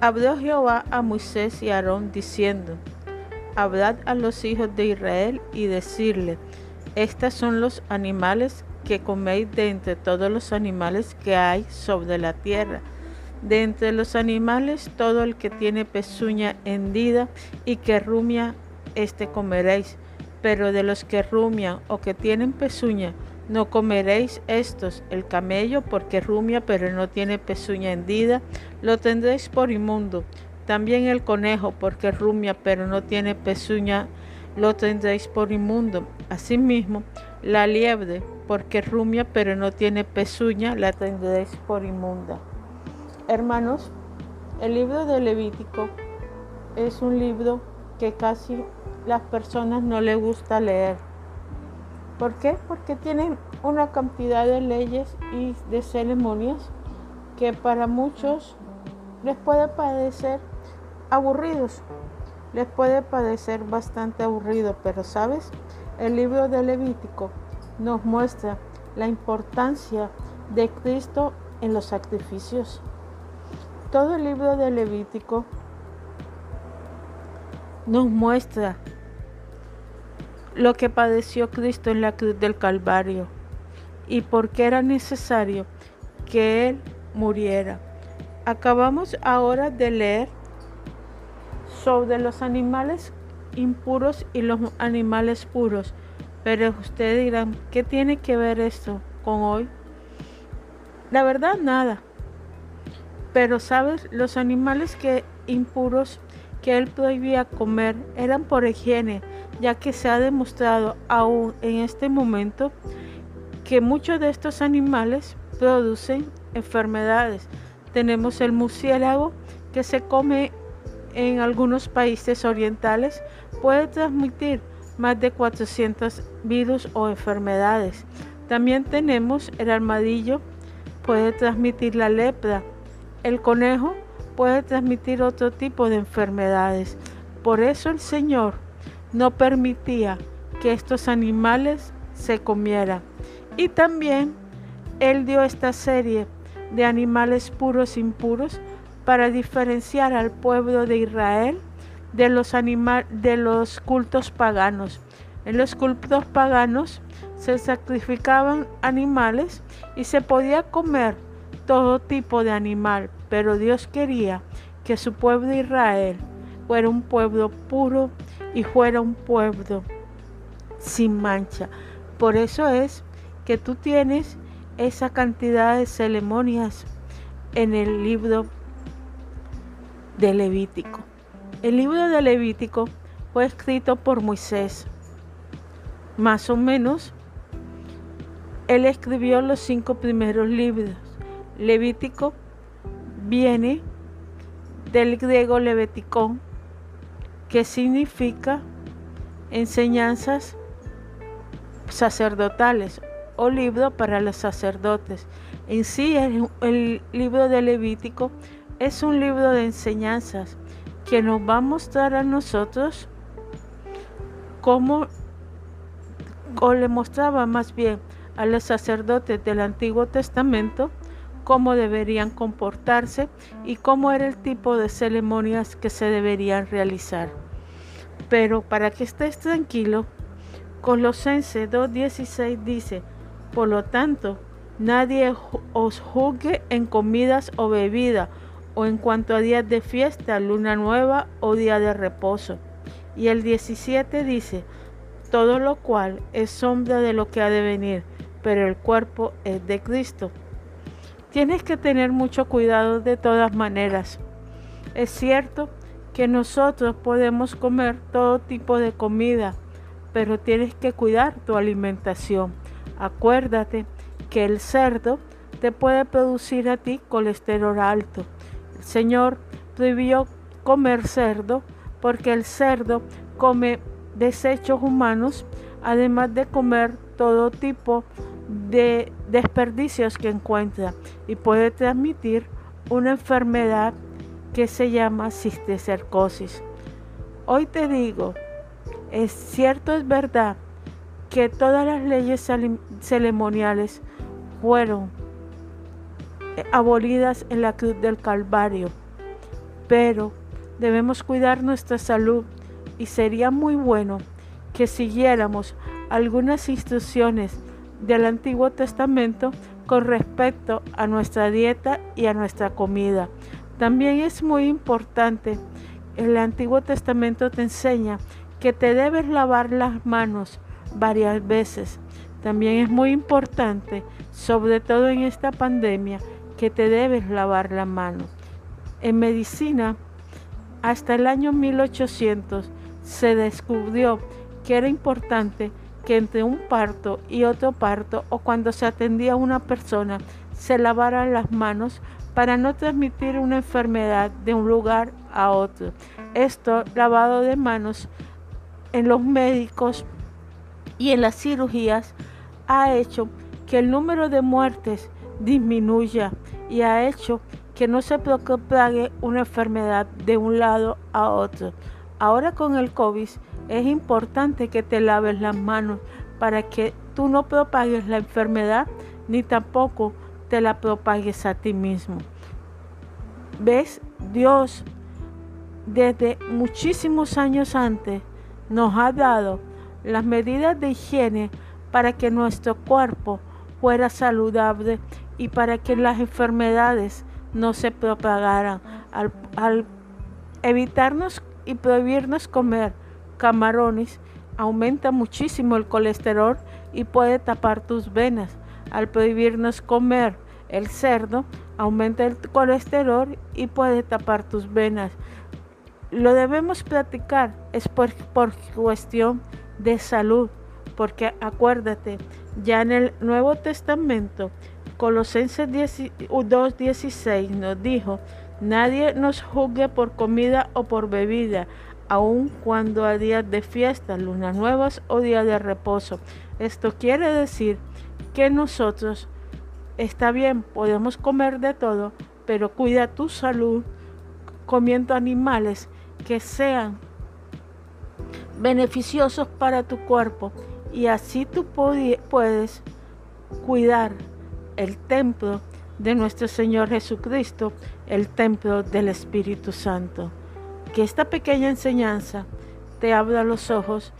Habló Jehová a Moisés y a Aarón diciendo, Hablad a los hijos de Israel y decirle, Estos son los animales que coméis de entre todos los animales que hay sobre la tierra. De entre los animales, todo el que tiene pezuña hendida y que rumia, este comeréis pero de los que rumian o que tienen pezuña, no comeréis estos, el camello, porque rumia, pero no tiene pezuña hendida, lo tendréis por inmundo. También el conejo, porque rumia, pero no tiene pezuña, lo tendréis por inmundo. Asimismo, la liebre, porque rumia, pero no tiene pezuña, la tendréis por inmunda. Hermanos, el libro de Levítico es un libro que casi las personas no les gusta leer. ¿Por qué? Porque tienen una cantidad de leyes y de ceremonias que para muchos les puede parecer aburridos. Les puede parecer bastante aburrido, pero sabes, el libro de Levítico nos muestra la importancia de Cristo en los sacrificios. Todo el libro de Levítico nos muestra lo que padeció Cristo en la cruz del Calvario y por qué era necesario que Él muriera. Acabamos ahora de leer sobre los animales impuros y los animales puros, pero ustedes dirán, ¿qué tiene que ver esto con hoy? La verdad, nada. Pero sabes, los animales que impuros que él prohibía comer eran por higiene, ya que se ha demostrado aún en este momento que muchos de estos animales producen enfermedades. Tenemos el murciélago que se come en algunos países orientales, puede transmitir más de 400 virus o enfermedades. También tenemos el armadillo, puede transmitir la lepra. El conejo puede transmitir otro tipo de enfermedades. Por eso el Señor no permitía que estos animales se comieran. Y también Él dio esta serie de animales puros e impuros para diferenciar al pueblo de Israel de los, de los cultos paganos. En los cultos paganos se sacrificaban animales y se podía comer todo tipo de animal, pero Dios quería que su pueblo Israel fuera un pueblo puro y fuera un pueblo sin mancha. Por eso es que tú tienes esa cantidad de ceremonias en el libro de Levítico. El libro de Levítico fue escrito por Moisés. Más o menos, él escribió los cinco primeros libros. Levítico viene del griego leviticón, que significa enseñanzas sacerdotales o libro para los sacerdotes. En sí, el, libro de Levítico es un libro de enseñanzas que nos va a mostrar a nosotros cómo, o le mostraba más bien a los sacerdotes del Antiguo Testamento, cómo deberían comportarse y cómo era el tipo de ceremonias que se deberían realizar. Pero para que estés tranquilo, Colosense 2.16 dice, por lo tanto, nadie os juzgue en comidas o bebida, o en cuanto a días de fiesta, luna nueva o día de reposo. Y el 17 dice, todo lo cual es sombra de lo que ha de venir, pero el cuerpo es de Cristo. Tienes que tener mucho cuidado de todas maneras. Es cierto que nosotros podemos comer todo tipo de comida, pero tienes que cuidar tu alimentación. Acuérdate que el cerdo te puede producir a ti colesterol alto. El Señor prohibió comer cerdo porque el cerdo come desechos humanos, además de comer todo tipo de desperdicios que encuentra y puede transmitir una enfermedad que se llama cisticercosis. Hoy te digo, es cierto, es verdad que todas las leyes ceremoniales fueron eh, abolidas en la cruz del Calvario, pero debemos cuidar nuestra salud y sería muy bueno que siguiéramos algunas instrucciones del Antiguo Testamento con respecto a nuestra dieta y a nuestra comida. También es muy importante, el Antiguo Testamento te enseña que te debes lavar las manos varias veces. También es muy importante, sobre todo en esta pandemia, que te debes lavar las manos. En medicina, hasta el año 1800 se descubrió que era importante que entre un parto y otro parto o cuando se atendía a una persona se lavaran las manos para no transmitir una enfermedad de un lugar a otro. Esto, lavado de manos en los médicos y en las cirugías, ha hecho que el número de muertes disminuya y ha hecho que no se propague una enfermedad de un lado a otro. Ahora con el COVID es importante que te laves las manos para que tú no propagues la enfermedad ni tampoco te la propagues a ti mismo. ¿Ves? Dios desde muchísimos años antes nos ha dado las medidas de higiene para que nuestro cuerpo fuera saludable y para que las enfermedades no se propagaran. Al, evitarnos y prohibirnos comer camarones, aumenta muchísimo el colesterol y puede tapar tus venas. Al prohibirnos comer el cerdo, aumenta el colesterol y puede tapar tus venas. Lo debemos practicar, es por, por cuestión de salud, porque acuérdate, ya en el Nuevo Testamento, Colosenses 2.16 nos dijo, nadie nos juzgue por comida o por bebida, aun cuando a días de fiesta, lunas nuevas o días de reposo. Esto quiere decir que nosotros, está bien, podemos comer de todo, pero cuida tu salud comiendo animales que sean beneficiosos para tu cuerpo. Y así tú puedes cuidar el templo de nuestro Señor Jesucristo, el templo del Espíritu Santo. Que esta pequeña enseñanza te abra los ojos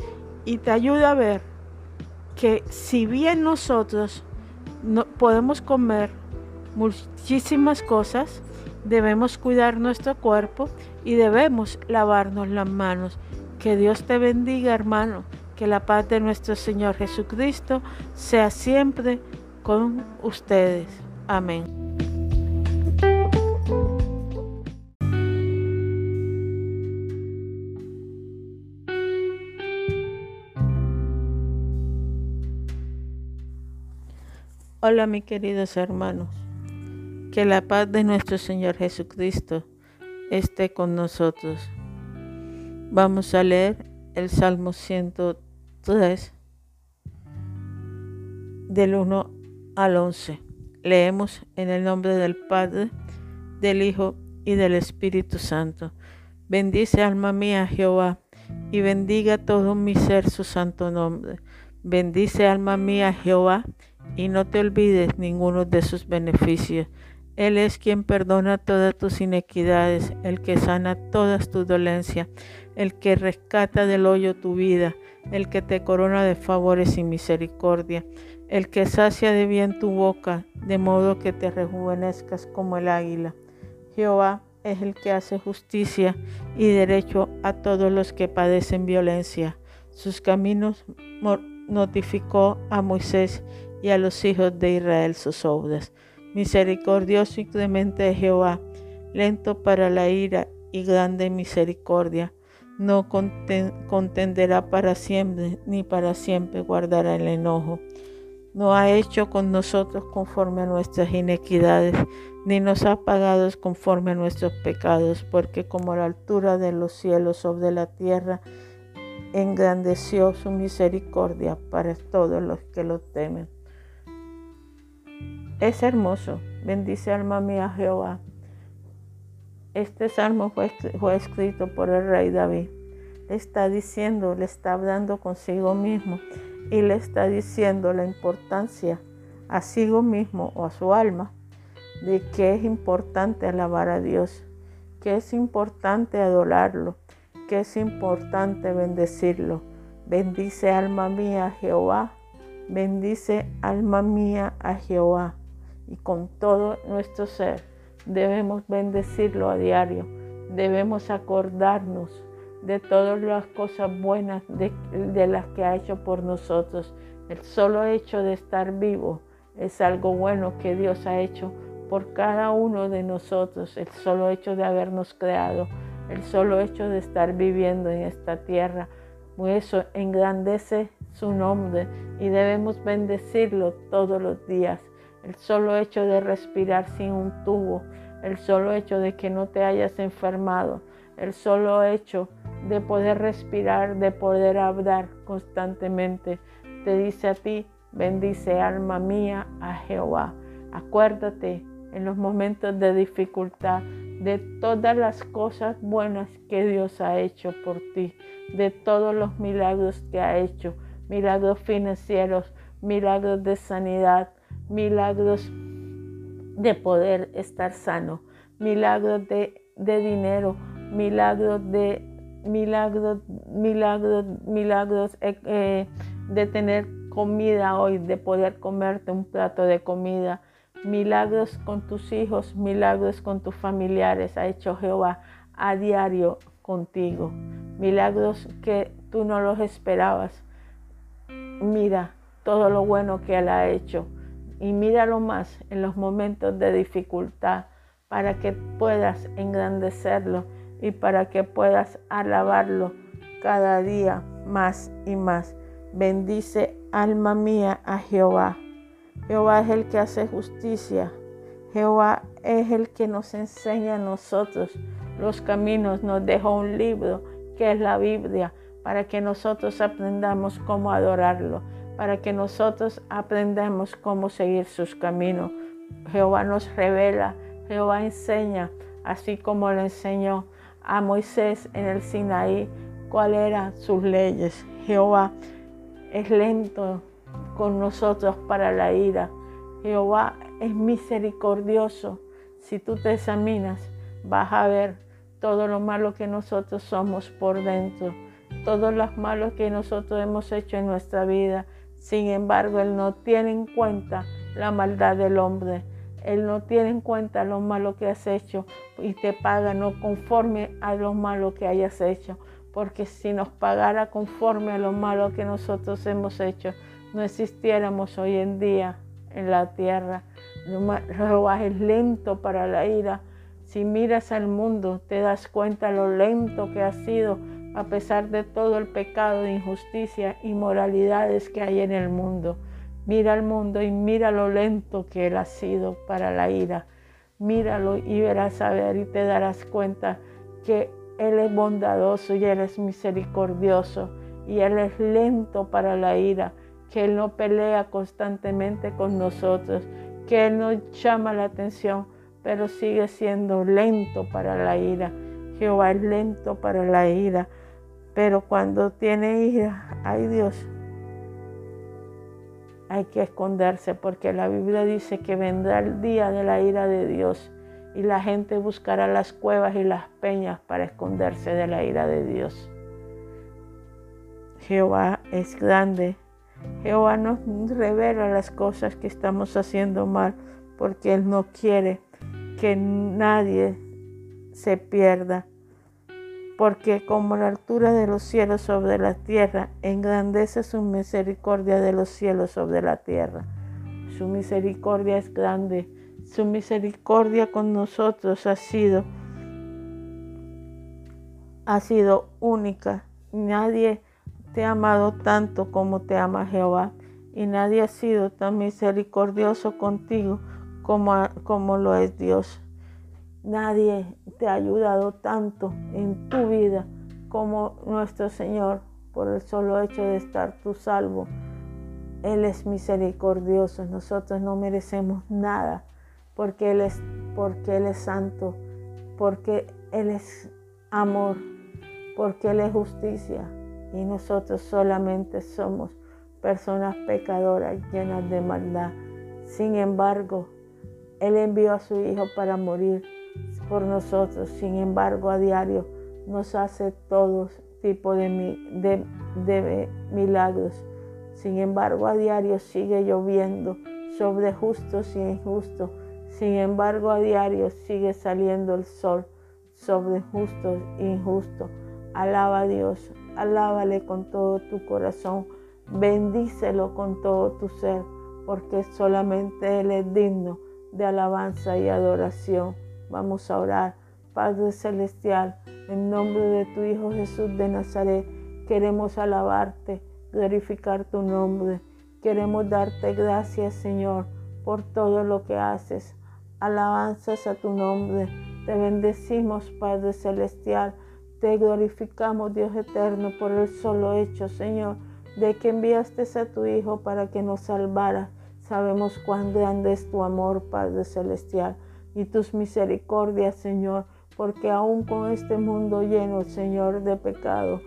y te ayude a ver que si bien nosotros no podemos comer muchísimas cosas, debemos cuidar nuestro cuerpo y debemos lavarnos las manos. Que Dios te bendiga, hermano. Que la paz de nuestro Señor Jesucristo sea siempre con ustedes. Amén. Hola mis queridos hermanos, que la paz de nuestro Señor Jesucristo esté con nosotros. Vamos a leer el Salmo 103 del 1 al 11. Leemos en el nombre del Padre, del Hijo y del Espíritu Santo. Bendice alma mía Jehová y bendiga todo mi ser su santo nombre. Bendice alma mía Jehová y no te olvides ninguno de sus beneficios. Él es quien perdona todas tus inequidades, el que sana todas tus dolencias, el que rescata del hoyo tu vida, el que te corona de favores y misericordia, el que sacia de bien tu boca, de modo que te rejuvenezcas como el águila. Jehová es el que hace justicia y derecho a todos los que padecen violencia. Sus caminos notificó a Moisés y a los hijos de Israel sus obras. Misericordioso y clemente Jehová, lento para la ira y grande misericordia. No contenderá para siempre, ni para siempre guardará el enojo. no ha hecho con nosotros conforme a nuestras inequidades, ni nos ha pagado conforme a nuestros pecados, porque como la altura de los cielos sobre la tierra, engrandeció su misericordia para todos los que lo temen. Es hermoso, bendice alma mía Jehová. Este salmo fue, escrito por el rey David. Le está diciendo, le está hablando consigo mismo y le está diciendo la importancia a sí mismo o a su alma de que es importante alabar a Dios, que es importante adorarlo, que es importante bendecirlo. Bendice alma mía a Jehová, bendice alma mía a Jehová. Y con todo nuestro ser debemos bendecirlo a diario, debemos acordarnos de todas las cosas buenas de, las que ha hecho por nosotros. El solo hecho de estar vivo es algo bueno que Dios ha hecho por cada uno de nosotros. El solo hecho de habernos creado, el solo hecho de estar viviendo en esta tierra. Pues eso engrandece su nombre y debemos bendecirlo todos los días. El solo hecho de respirar sin un tubo, el solo hecho de que no te hayas enfermado, el solo hecho de poder respirar, de poder hablar constantemente. Te dice a ti, bendice alma mía a Jehová. Acuérdate en los momentos de dificultad de todas las cosas buenas que Dios ha hecho por ti, de todos los milagros que ha hecho, milagros financieros, milagros de sanidad, milagros de poder estar sano, milagros de, de dinero, milagros de milagros, milagros, milagros eh, eh, de tener comida hoy, de poder comerte un plato de comida, milagros con tus hijos, milagros con tus familiares, ha hecho Jehová a diario contigo, milagros que tú no los esperabas. Mira todo lo bueno que Él ha hecho y míralo más en los momentos de dificultad para que puedas engrandecerlo y para que puedas alabarlo cada día más y más. Bendice alma mía a Jehová. Jehová es el que hace justicia. Jehová es el que nos enseña a nosotros los caminos. Nos dejó un libro que es la Biblia para que nosotros aprendamos cómo adorarlo, para que nosotros aprendamos cómo seguir sus caminos. Jehová nos revela, Jehová enseña, así como le enseñó a Moisés en el Sinaí cuáles eran sus leyes. Jehová es lento con nosotros para la ira. Jehová es misericordioso. Si tú te examinas, vas a ver todo lo malo que nosotros somos por dentro, todos los malos que nosotros hemos hecho en nuestra vida. Sin embargo, Él no tiene en cuenta la maldad del hombre. Él no tiene en cuenta lo malo que has hecho y te paga no conforme a lo malo que hayas hecho. Porque si nos pagara conforme a lo malo que nosotros hemos hecho, no existiéramos hoy en día en la tierra. Jehová es lento para la ira. Si miras al mundo, te das cuenta lo lento que ha sido a pesar de todo el pecado de injusticia y moralidades que hay en el mundo. Mira al mundo y mira lo lento que Él ha sido para la ira. Míralo y verás a ver y te darás cuenta que Él es bondadoso y Él es misericordioso y Él es lento para la ira, que Él no pelea constantemente con nosotros, que Él no llama la atención, pero sigue siendo lento para la ira. Jehová es lento para la ira, pero cuando tiene ira, ay Dios, hay que esconderse porque la Biblia dice que vendrá el día de la ira de Dios y la gente buscará las cuevas y las peñas para esconderse de la ira de Dios. Jehová es grande. Jehová nos revela las cosas que estamos haciendo mal porque Él no quiere que nadie se pierda porque como la altura de los cielos sobre la tierra, engrandece su misericordia de los cielos sobre la tierra. Su misericordia es grande, su misericordia con nosotros ha sido ha sido única. Nadie te ha amado tanto como te ama Jehová y nadie ha sido tan misericordioso contigo como, como lo es Dios. Nadie te ha ayudado tanto en tu vida como nuestro Señor por el solo hecho de estar tú salvo. Él es misericordioso, nosotros no merecemos nada porque Él es, porque Él es santo, porque Él es amor, porque Él es justicia y nosotros solamente somos personas pecadoras llenas de maldad. Sin embargo, Él envió a su Hijo para morir por nosotros. Sin embargo, a diario nos hace todo tipo de, milagros. Sin embargo, a diario sigue lloviendo sobre justos y injustos. Sin embargo, a diario sigue saliendo el sol sobre justos e injustos. Alaba a Dios, alábale con todo tu corazón, bendícelo con todo tu ser, porque solamente Él es digno de alabanza y adoración. Vamos a orar. Padre Celestial, en nombre de tu Hijo Jesús de Nazaret, queremos alabarte, glorificar tu nombre. Queremos darte gracias, Señor, por todo lo que haces. Alabanzas a tu nombre. Te bendecimos, Padre Celestial te glorificamos, Dios eterno, por el solo hecho, Señor, de que enviaste a tu Hijo para que nos salvara. Sabemos cuán grande es tu amor, Padre Celestial, y tus misericordias, Señor, porque aún con este mundo lleno, Señor, de pecado,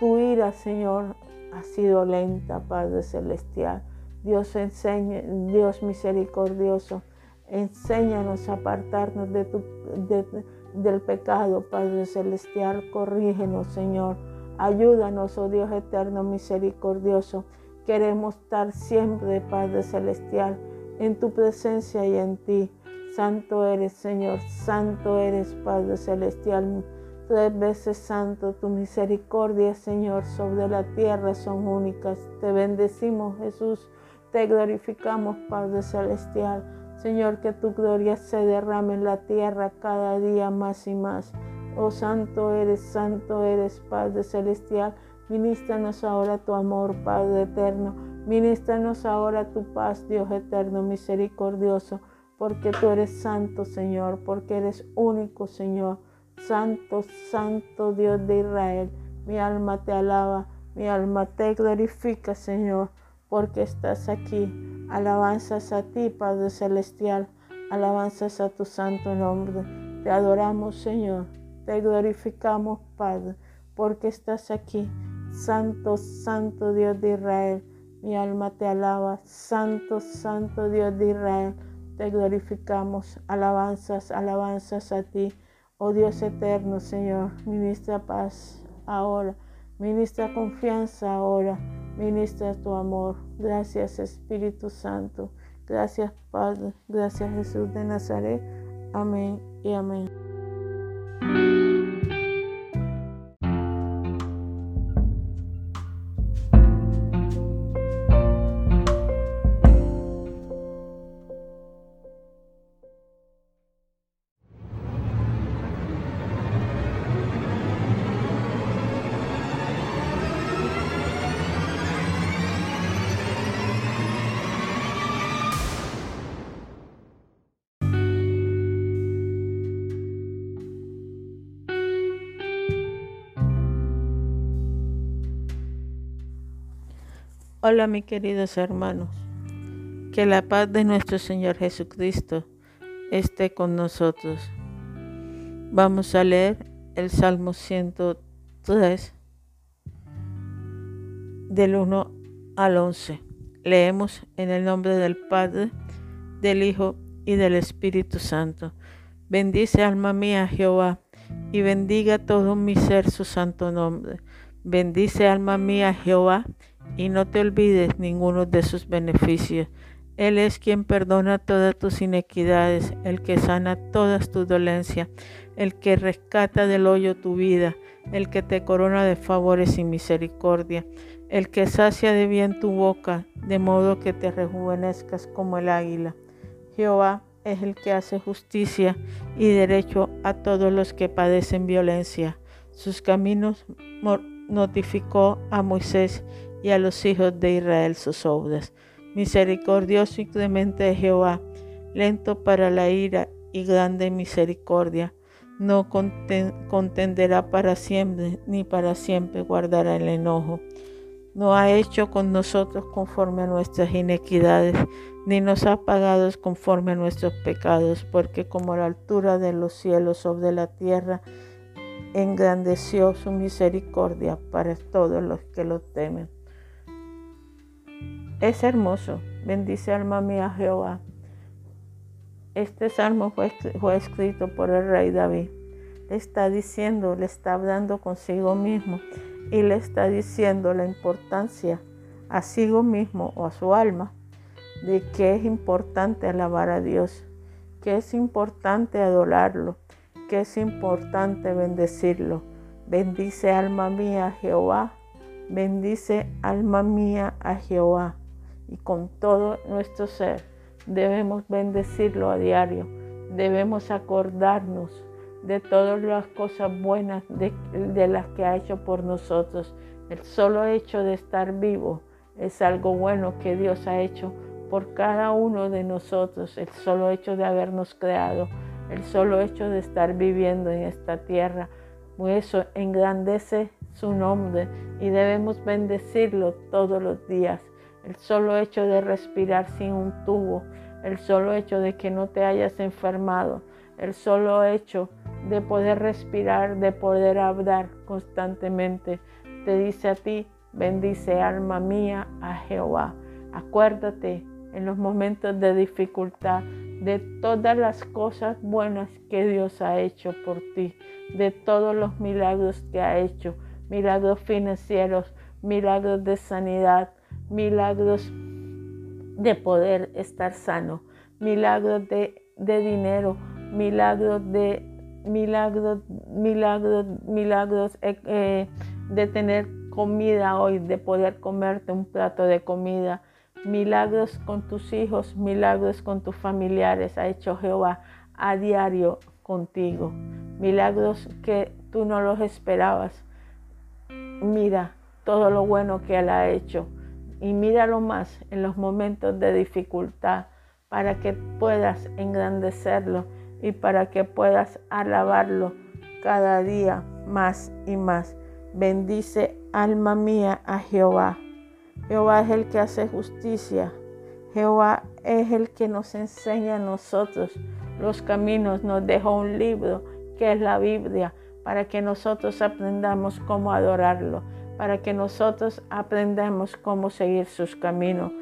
tu ira, Señor, ha sido lenta, Padre Celestial. Dios enseña, Dios misericordioso, enséñanos a apartarnos de tu, de, del pecado, Padre Celestial. Corrígenos, Señor. Ayúdanos, oh Dios eterno, misericordioso. Queremos estar siempre, Padre Celestial, en tu presencia y en ti. Santo eres, Señor. Santo eres, Padre Celestial. Tres veces santo, tu misericordia, Señor, sobre la tierra son únicas. Te bendecimos, Jesús. Te glorificamos, Padre Celestial. Señor, que tu gloria se derrame en la tierra cada día más y más. Oh Santo eres, Santo eres, Padre Celestial. Ministranos ahora tu amor, Padre eterno. Ministranos ahora tu paz, Dios eterno, misericordioso. Porque tú eres santo, Señor, porque eres único, Señor. Santo, santo Dios de Israel. Mi alma te alaba, mi alma te glorifica, Señor, porque estás aquí Alabanzas a ti, Padre Celestial. Alabanzas a tu santo nombre. Te adoramos, Señor. Te glorificamos, Padre, porque estás aquí. Santo, santo Dios de Israel. Mi alma te alaba. Santo, santo Dios de Israel. Te glorificamos. Alabanzas, alabanzas a ti. Oh Dios eterno, Señor. Ministra paz ahora. Ministra confianza ahora. Ministra tu amor. Gracias Espíritu Santo. Gracias Padre. Gracias Jesús de Nazaret. Amén y amén. Hola mis queridos hermanos, que la paz de nuestro Señor Jesucristo esté con nosotros. Vamos a leer el Salmo 103 del 1 al 11. Leemos en el nombre del Padre, del Hijo y del Espíritu Santo. Bendice alma mía Jehová y bendiga todo mi ser su santo nombre. Bendice alma mía Jehová y no te olvides ninguno de sus beneficios. Él es quien perdona todas tus inequidades, el que sana todas tus dolencias, el que rescata del hoyo tu vida, el que te corona de favores y misericordia, el que sacia de bien tu boca, de modo que te rejuvenezcas como el águila. Jehová es el que hace justicia y derecho a todos los que padecen violencia. Sus caminos notificó a Moisés y a los hijos de Israel sus obras. Misericordioso y clemente es Jehová, lento para la ira y grande misericordia. No contenderá para siempre, ni para siempre guardará el enojo. No ha hecho con nosotros conforme a nuestras inequidades, ni nos ha pagado conforme a nuestros pecados, porque como la altura de los cielos sobre la tierra, engrandeció su misericordia para todos los que lo temen. Es hermoso, bendice alma mía Jehová. Este salmo fue, escrito por el rey David. Le está diciendo, le está hablando consigo mismo y le está diciendo la importancia a sí mismo o a su alma de que es importante alabar a Dios, que es importante adorarlo, que es importante bendecirlo. Bendice alma mía a Jehová, bendice alma mía a Jehová. Y con todo nuestro ser debemos bendecirlo a diario, debemos acordarnos de todas las cosas buenas de, las que ha hecho por nosotros. El solo hecho de estar vivo es algo bueno que Dios ha hecho por cada uno de nosotros, el solo hecho de habernos creado, el solo hecho de estar viviendo en esta tierra. Eso engrandece su nombre y debemos bendecirlo todos los días. El solo hecho de respirar sin un tubo, el solo hecho de que no te hayas enfermado, el solo hecho de poder respirar, de poder hablar constantemente, te dice a ti, bendice alma mía a Jehová. Acuérdate en los momentos de dificultad de todas las cosas buenas que Dios ha hecho por ti, de todos los milagros que ha hecho, milagros financieros, milagros de sanidad, milagros de poder estar sano, milagros de, dinero, milagros de milagros, milagros, milagros eh, eh, de tener comida hoy, de poder comerte un plato de comida, milagros con tus hijos, milagros con tus familiares ha hecho Jehová a diario contigo. Milagros que tú no los esperabas. Mira todo lo bueno que Él ha hecho y míralo más en los momentos de dificultad para que puedas engrandecerlo y para que puedas alabarlo cada día más y más. Bendice alma mía a Jehová Jehová es el que hace justicia. Jehová es el que nos enseña a nosotros los caminos. Nos deja un libro que es la Biblia para que nosotros aprendamos cómo adorarlo, para que nosotros aprendamos cómo seguir sus caminos.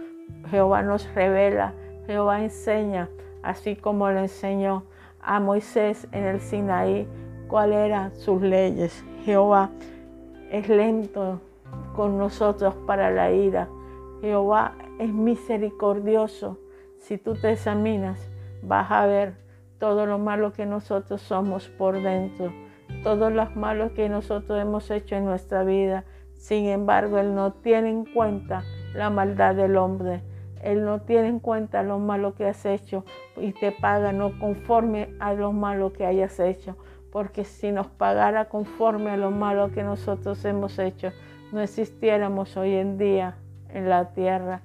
Jehová nos revela, Jehová enseña, así como le enseñó a Moisés en el Sinaí cuáles eran sus leyes. Jehová es lento con nosotros para la ira. Jehová es misericordioso. Si tú te examinas, vas a ver todo lo malo que nosotros somos por dentro, todos los malos que nosotros hemos hecho en nuestra vida. Sin embargo, Él no tiene en cuenta la maldad del hombre. Él no tiene en cuenta lo malo que has hecho y te paga no conforme a lo malo que hayas hecho. Porque si nos pagara conforme a lo malo que nosotros hemos hecho, no existiéramos hoy en día en la tierra.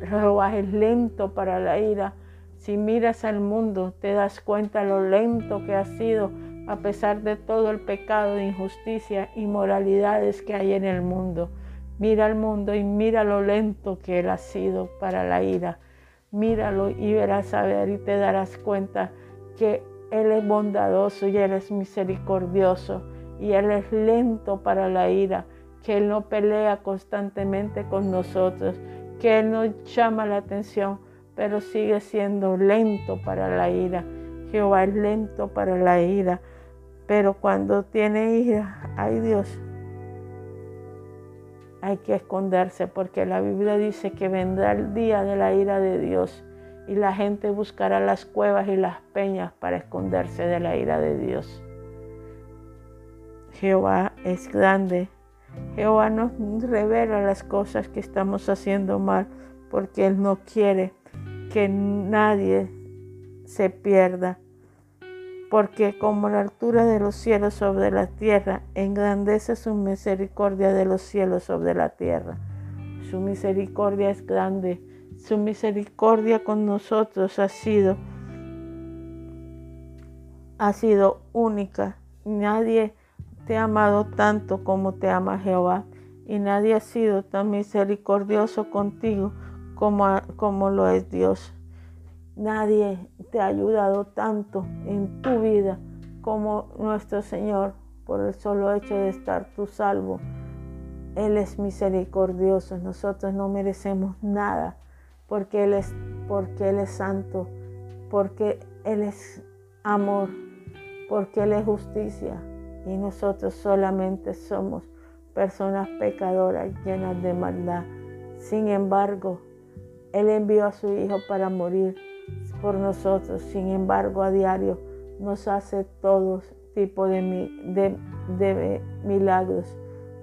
Jehová es lento para la ira. Si miras al mundo, te das cuenta lo lento que ha sido a pesar de todo el pecado, injusticia y moralidades que hay en el mundo. Mira al mundo y mira lo lento que él ha sido para la ira. Míralo y verás a ver y te darás cuenta que Él es bondadoso y Él es misericordioso y Él es lento para la ira que Él no pelea constantemente con nosotros, que Él no llama la atención, pero sigue siendo lento para la ira. Jehová es lento para la ira, pero cuando tiene ira, ay Dios, hay que esconderse porque la Biblia dice que vendrá el día de la ira de Dios y la gente buscará las cuevas y las peñas para esconderse de la ira de Dios. Jehová es grande Jehová nos revela las cosas que estamos haciendo mal porque Él no quiere que nadie se pierda. Porque como la altura de los cielos sobre la tierra, engrandece su misericordia de los cielos sobre la tierra. Su misericordia es grande. Su misericordia con nosotros ha sido, ha sido única. Nadie te ha amado tanto como te ama Jehová y nadie ha sido tan misericordioso contigo como, como lo es Dios. Nadie te ha ayudado tanto en tu vida como nuestro Señor por el solo hecho de estar tú salvo. Él es misericordioso. Nosotros no merecemos nada porque Él es, porque Él es santo, porque Él es amor, porque Él es justicia. Y nosotros solamente somos personas pecadoras llenas de maldad. Sin embargo, Él envió a su Hijo para morir por nosotros. Sin embargo, a diario nos hace todo tipo de, milagros.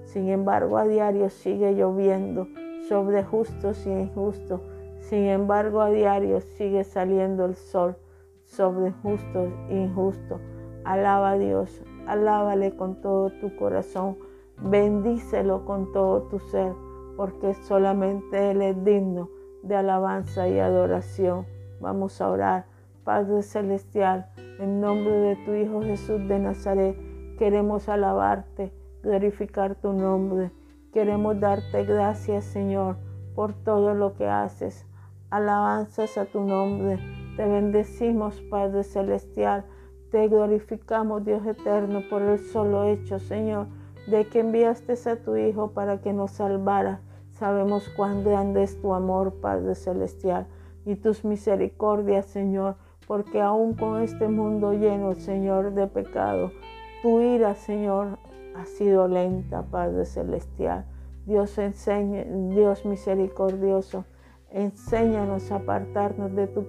Sin embargo, a diario sigue lloviendo sobre justos y injustos. Sin embargo, a diario sigue saliendo el sol sobre justos e injustos. Alaba a Dios, alábale con todo tu corazón, bendícelo con todo tu ser, porque solamente Él es digno de alabanza y adoración. Vamos a orar. Padre Celestial, en nombre de tu Hijo Jesús de Nazaret, queremos alabarte, glorificar tu nombre. Queremos darte gracias, Señor, por todo lo que haces. Alabanzas a tu nombre. Te bendecimos, Padre Celestial. Te glorificamos, Dios eterno, por el solo hecho, Señor, de que enviaste a tu Hijo para que nos salvara. Sabemos cuán grande es tu amor, Padre Celestial y tus misericordias, Señor, porque aún con este mundo lleno, Señor, de pecado, tu ira, Señor, ha sido lenta, Padre Celestial. Dios enseña, Dios misericordioso, enséñanos a apartarnos de tu,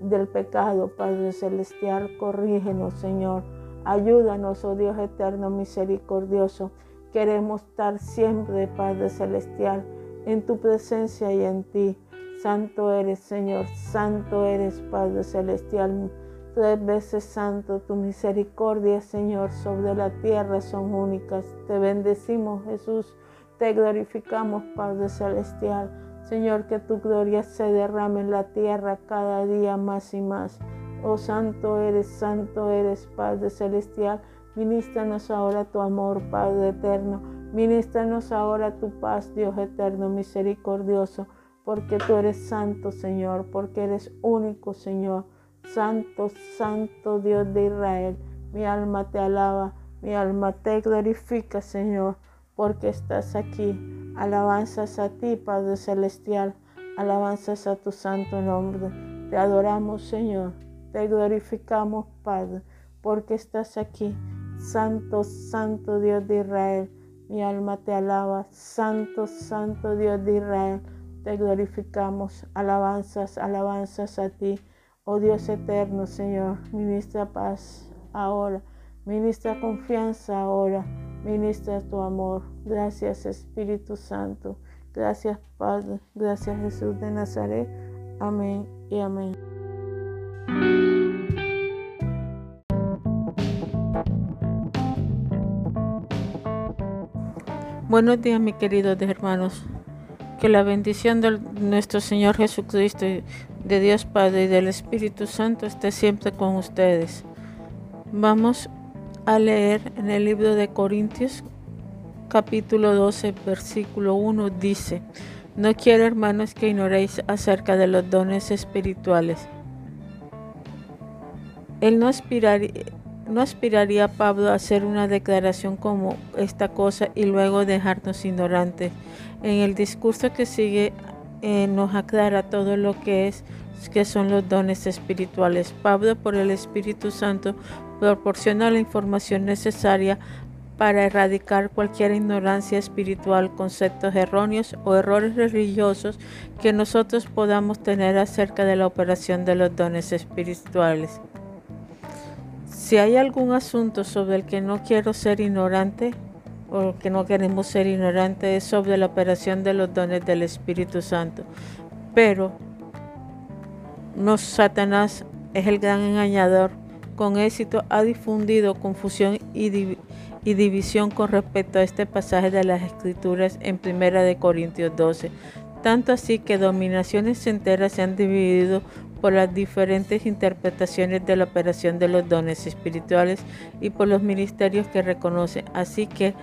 del pecado, Padre Celestial. Corrígenos, Señor. Ayúdanos, oh Dios eterno, misericordioso. Queremos estar siempre, Padre Celestial, en tu presencia y en ti. Santo eres, Señor, santo eres, Padre Celestial. Tres veces santo, tu misericordia, Señor, sobre la tierra son únicas. Te bendecimos, Jesús. Te glorificamos, Padre Celestial. Señor, que tu gloria se derrame en la tierra cada día más y más. Oh, santo eres, santo eres, Padre Celestial. Ministranos ahora tu amor, Padre eterno. Ministranos ahora tu paz, Dios eterno, misericordioso porque tú eres santo, Señor, porque eres único, Señor. Santo, santo Dios de Israel. Mi alma te alaba, mi alma te glorifica, Señor, porque estás aquí. Alabanzas a ti, Padre Celestial. Alabanzas a tu santo nombre. Te adoramos, Señor. Te glorificamos, Padre, porque estás aquí. Santo, santo Dios de Israel. Mi alma te alaba. Santo, santo Dios de Israel. Te glorificamos, alabanzas, alabanzas a ti, oh Dios eterno, Señor. Ministra paz ahora, ministra confianza ahora, ministra tu amor. Gracias Espíritu Santo, gracias Padre, gracias Jesús de Nazaret. Amén y amén. Buenos días, mis queridos hermanos. Que la bendición de nuestro Señor Jesucristo, de Dios Padre y del Espíritu Santo esté siempre con ustedes. Vamos a leer en el libro de Corintios capítulo 12 versículo 1 dice, no quiero hermanos que ignoréis acerca de los dones espirituales. Él no aspiraría, no aspiraría Pablo a hacer una declaración como esta cosa y luego dejarnos ignorantes en el discurso que sigue eh, nos aclara todo lo que es que son los dones espirituales. Pablo por el Espíritu Santo proporciona la información necesaria para erradicar cualquier ignorancia espiritual, conceptos erróneos o errores religiosos que nosotros podamos tener acerca de la operación de los dones espirituales. Si hay algún asunto sobre el que no quiero ser ignorante, porque no queremos ser ignorantes sobre la operación de los dones del Espíritu Santo. Pero no Satanás es el gran engañador. Con éxito ha difundido confusión y, y división con respecto a este pasaje de las Escrituras en 1 de Corintios 12. tanto así que dominaciones enteras se han dividido por las diferentes interpretaciones de la operación de los dones espirituales y por los ministerios que reconoce. Así que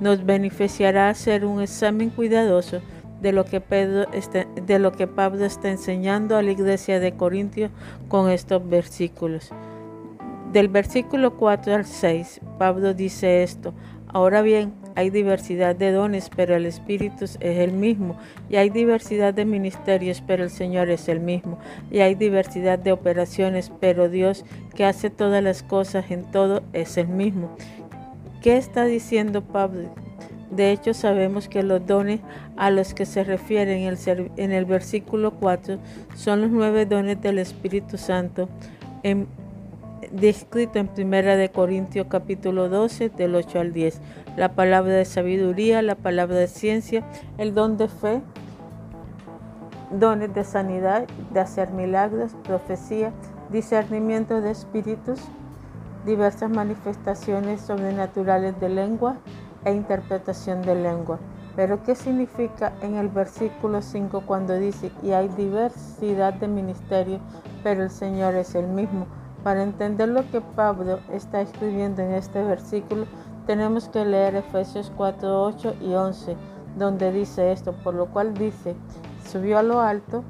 nos beneficiará hacer un examen cuidadoso de lo, que Pedro está, de lo que Pablo está enseñando a la iglesia de Corintios con estos versículos. Del versículo 4 al 6, Pablo dice esto. Ahora bien, hay diversidad de dones, pero el Espíritu es el mismo. Y hay diversidad de ministerios, pero el Señor es el mismo. Y hay diversidad de operaciones, pero Dios que hace todas las cosas en todo es el mismo. ¿Qué está diciendo Pablo? De hecho, sabemos que los dones a los que se refiere en el, en el versículo 4 son los nueve dones del Espíritu Santo. En, descrito en Primera de Corintios capítulo 12 del 8 al 10. La palabra de sabiduría, la palabra de ciencia, el don de fe, dones de sanidad, de hacer milagros, profecía, discernimiento de espíritus, diversas manifestaciones sobrenaturales de lengua e interpretación de lengua. Pero ¿qué significa en el versículo 5 cuando dice, y hay diversidad de ministerios, pero el Señor es el mismo? Para entender lo que Pablo está escribiendo en este versículo, tenemos que leer Efesios 4, 8 y 11, donde dice esto, por lo cual dice, subió a lo alto,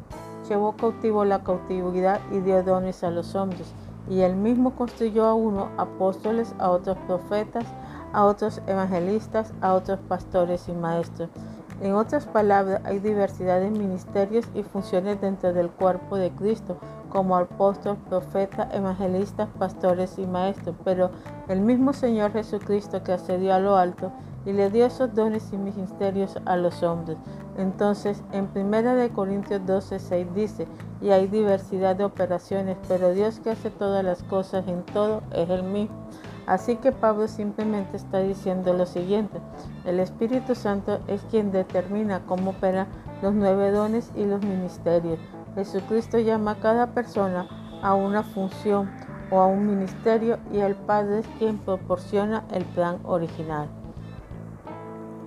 llevó cautivo la cautividad y dio dones a los hombres, y él mismo construyó a uno apóstoles, a otros profetas, a otros evangelistas, a otros pastores y maestros. En otras palabras, hay diversidad de ministerios y funciones dentro del cuerpo de Cristo, como apóstol, profeta, evangelistas, pastores y maestros, pero el mismo Señor Jesucristo que ascendió a lo alto y le dio esos dones y ministerios a los hombres. Entonces, en 1 Corintios 12, 6 dice, y hay diversidad de operaciones, pero Dios que hace todas las cosas en todo es el mismo. Así que Pablo simplemente está diciendo lo siguiente, el Espíritu Santo es quien determina cómo operan los nueve dones y los ministerios. Jesucristo llama a cada persona a una función o a un ministerio y el Padre es quien proporciona el plan original.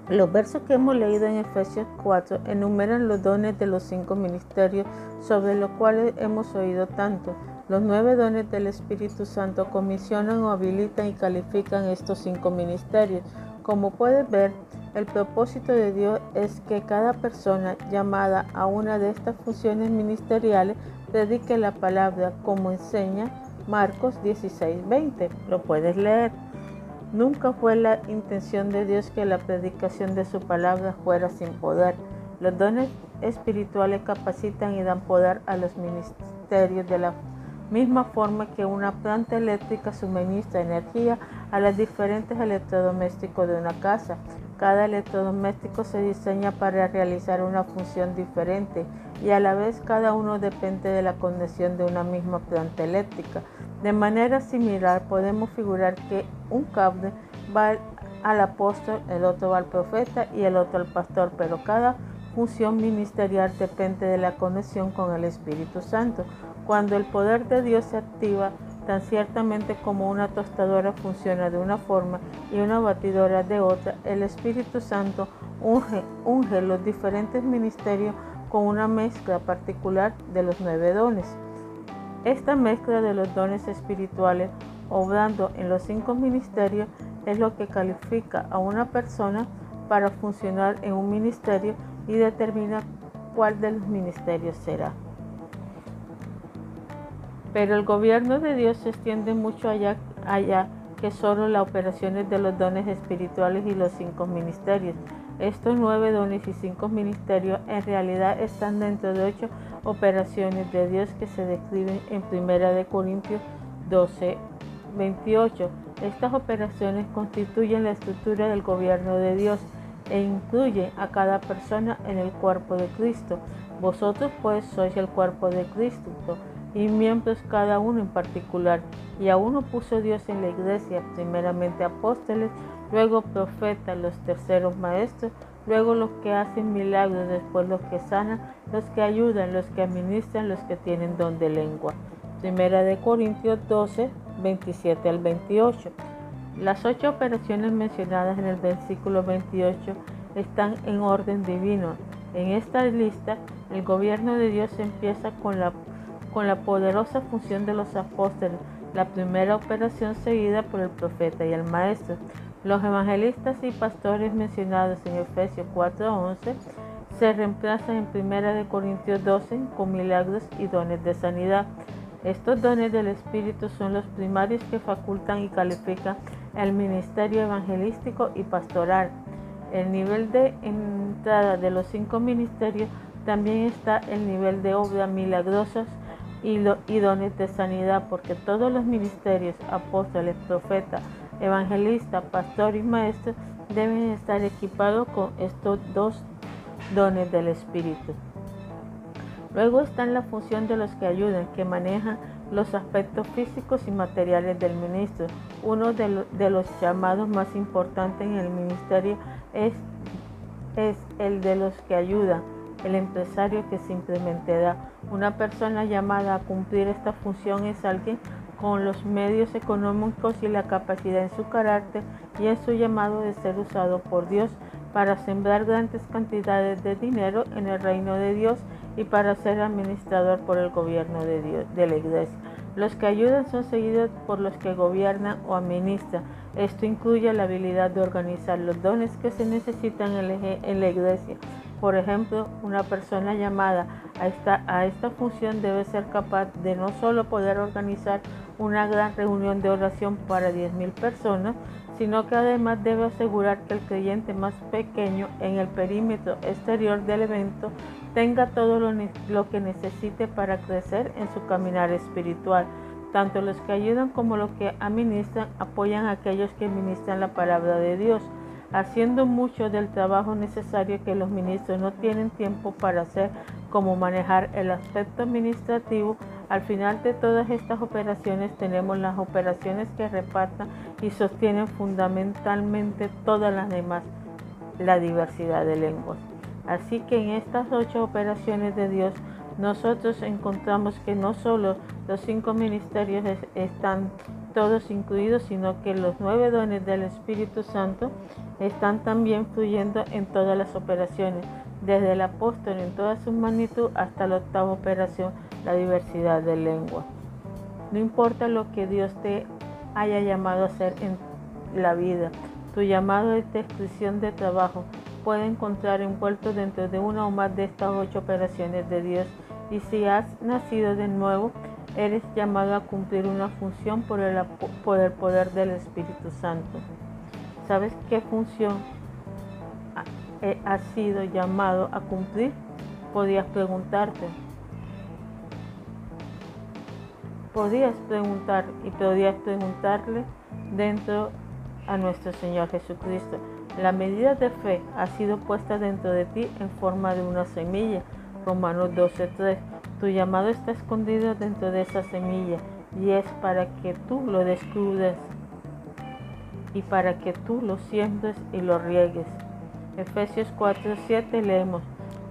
Los versos que hemos leído en Efesios 4 enumeran los dones de los cinco ministerios sobre los cuales hemos oído tanto. Los nueve dones del Espíritu Santo comisionan o habilitan y califican estos cinco ministerios. Como puedes ver, el propósito de Dios es que cada persona llamada a una de estas funciones ministeriales dedique la palabra como enseña Marcos 16:20. Lo puedes leer. Nunca fue la intención de Dios que la predicación de su palabra fuera sin poder. Los dones espirituales capacitan y dan poder a los ministerios de la misma forma que una planta eléctrica suministra energía a los diferentes electrodomésticos de una casa. Cada electrodoméstico se diseña para realizar una función diferente y a la vez cada uno depende de la conexión de una misma planta eléctrica. De manera similar podemos figurar que un cable va al apóstol, el otro va al profeta y el otro al pastor, pero cada función ministerial depende de la conexión con el Espíritu Santo. Cuando el poder de Dios se activa, tan ciertamente como una tostadora funciona de una forma y una batidora de otra, el Espíritu Santo unge, los diferentes ministerios con una mezcla particular de los nueve dones. Esta mezcla de los dones espirituales, obrando en los cinco ministerios, es lo que califica a una persona para funcionar en un ministerio y determina cuál de los ministerios será. Pero el gobierno de Dios se extiende mucho allá, que solo las operaciones de los dones espirituales y los cinco ministerios. Estos nueve dones y cinco ministerios en realidad están dentro de ocho operaciones de Dios que se describen en 1 Corintios 12, 28. Estas operaciones constituyen la estructura del gobierno de Dios e incluyen a cada persona en el cuerpo de Cristo. Vosotros pues sois el cuerpo de Cristo y miembros cada uno en particular. Y a uno puso Dios en la iglesia, primeramente apóstoles, luego profetas, los terceros maestros, luego los que hacen milagros, después los que sanan, los que ayudan, los que administran, los que tienen don de lengua. Primera de Corintios 12, 27 al 28. Las ocho operaciones mencionadas en el versículo 28 están en orden divino En esta lista, el gobierno de Dios empieza con la, con la poderosa función de los apóstoles, la primera operación seguida por el profeta y el maestro. Los evangelistas y pastores mencionados en Efesios 4:11 se reemplazan en 1 Corintios 12 con milagros y dones de sanidad. Estos dones del Espíritu son los primarios que facultan y califican el ministerio evangelístico y pastoral. El nivel de entrada de los cinco ministerios también está el nivel de obras milagrosas y, dones de sanidad, porque todos los ministerios, apóstoles, profetas, evangelistas, pastor y maestro deben estar equipados con estos dos dones del Espíritu. Luego están la función de los que ayudan, que manejan los aspectos físicos y materiales del ministro. Uno de, los llamados más importantes en el ministerio es, es el de los que ayudan, el empresario que simplemente da. Una persona llamada a cumplir esta función es alguien con los medios económicos y la capacidad en su carácter y en su llamado de ser usado por Dios para sembrar grandes cantidades de dinero en el reino de Dios y para ser administrador por el gobierno de, Dios, de la iglesia. Los que ayudan son seguidos por los que gobiernan o administran. Esto incluye la habilidad de organizar los dones que se necesitan en la iglesia. Por ejemplo, una persona llamada a esta, a esta función debe ser capaz de no solo poder organizar una gran reunión de oración para 10.000 personas, sino que además debe asegurar que el creyente más pequeño en el perímetro exterior del evento tenga todo lo, que necesite para crecer en su caminar espiritual. Tanto los que ayudan como los que administran apoyan a aquellos que ministran la palabra de Dios, haciendo mucho del trabajo necesario que los ministros no tienen tiempo para hacer, como manejar el aspecto administrativo, al final de todas estas operaciones tenemos las operaciones que repartan y sostienen fundamentalmente todas las demás, la diversidad de lenguas. Así que en estas ocho operaciones de Dios, nosotros encontramos que no solo los cinco ministerios están todos incluidos, sino que los nueve dones del Espíritu Santo están también fluyendo en todas las operaciones, desde el apóstol en toda su magnitud hasta la octava operación la diversidad de lengua. No importa lo que Dios te haya llamado a hacer en la vida, tu llamado de descripción de trabajo puede encontrar envuelto dentro de una o más de estas ocho operaciones de Dios. Y si has nacido de nuevo, eres llamado a cumplir una función por el, por poder del Espíritu Santo. ¿Sabes qué función has sido llamado a cumplir? Podías preguntarte. podías preguntar y podías preguntarle dentro a nuestro Señor Jesucristo. La medida de fe ha sido puesta dentro de ti en forma de una semilla. Romanos 12:3. Tu llamado está escondido dentro de esa semilla y es para que tú lo descubres y para que tú lo siembres y lo riegues. Efesios 4:7 leemos,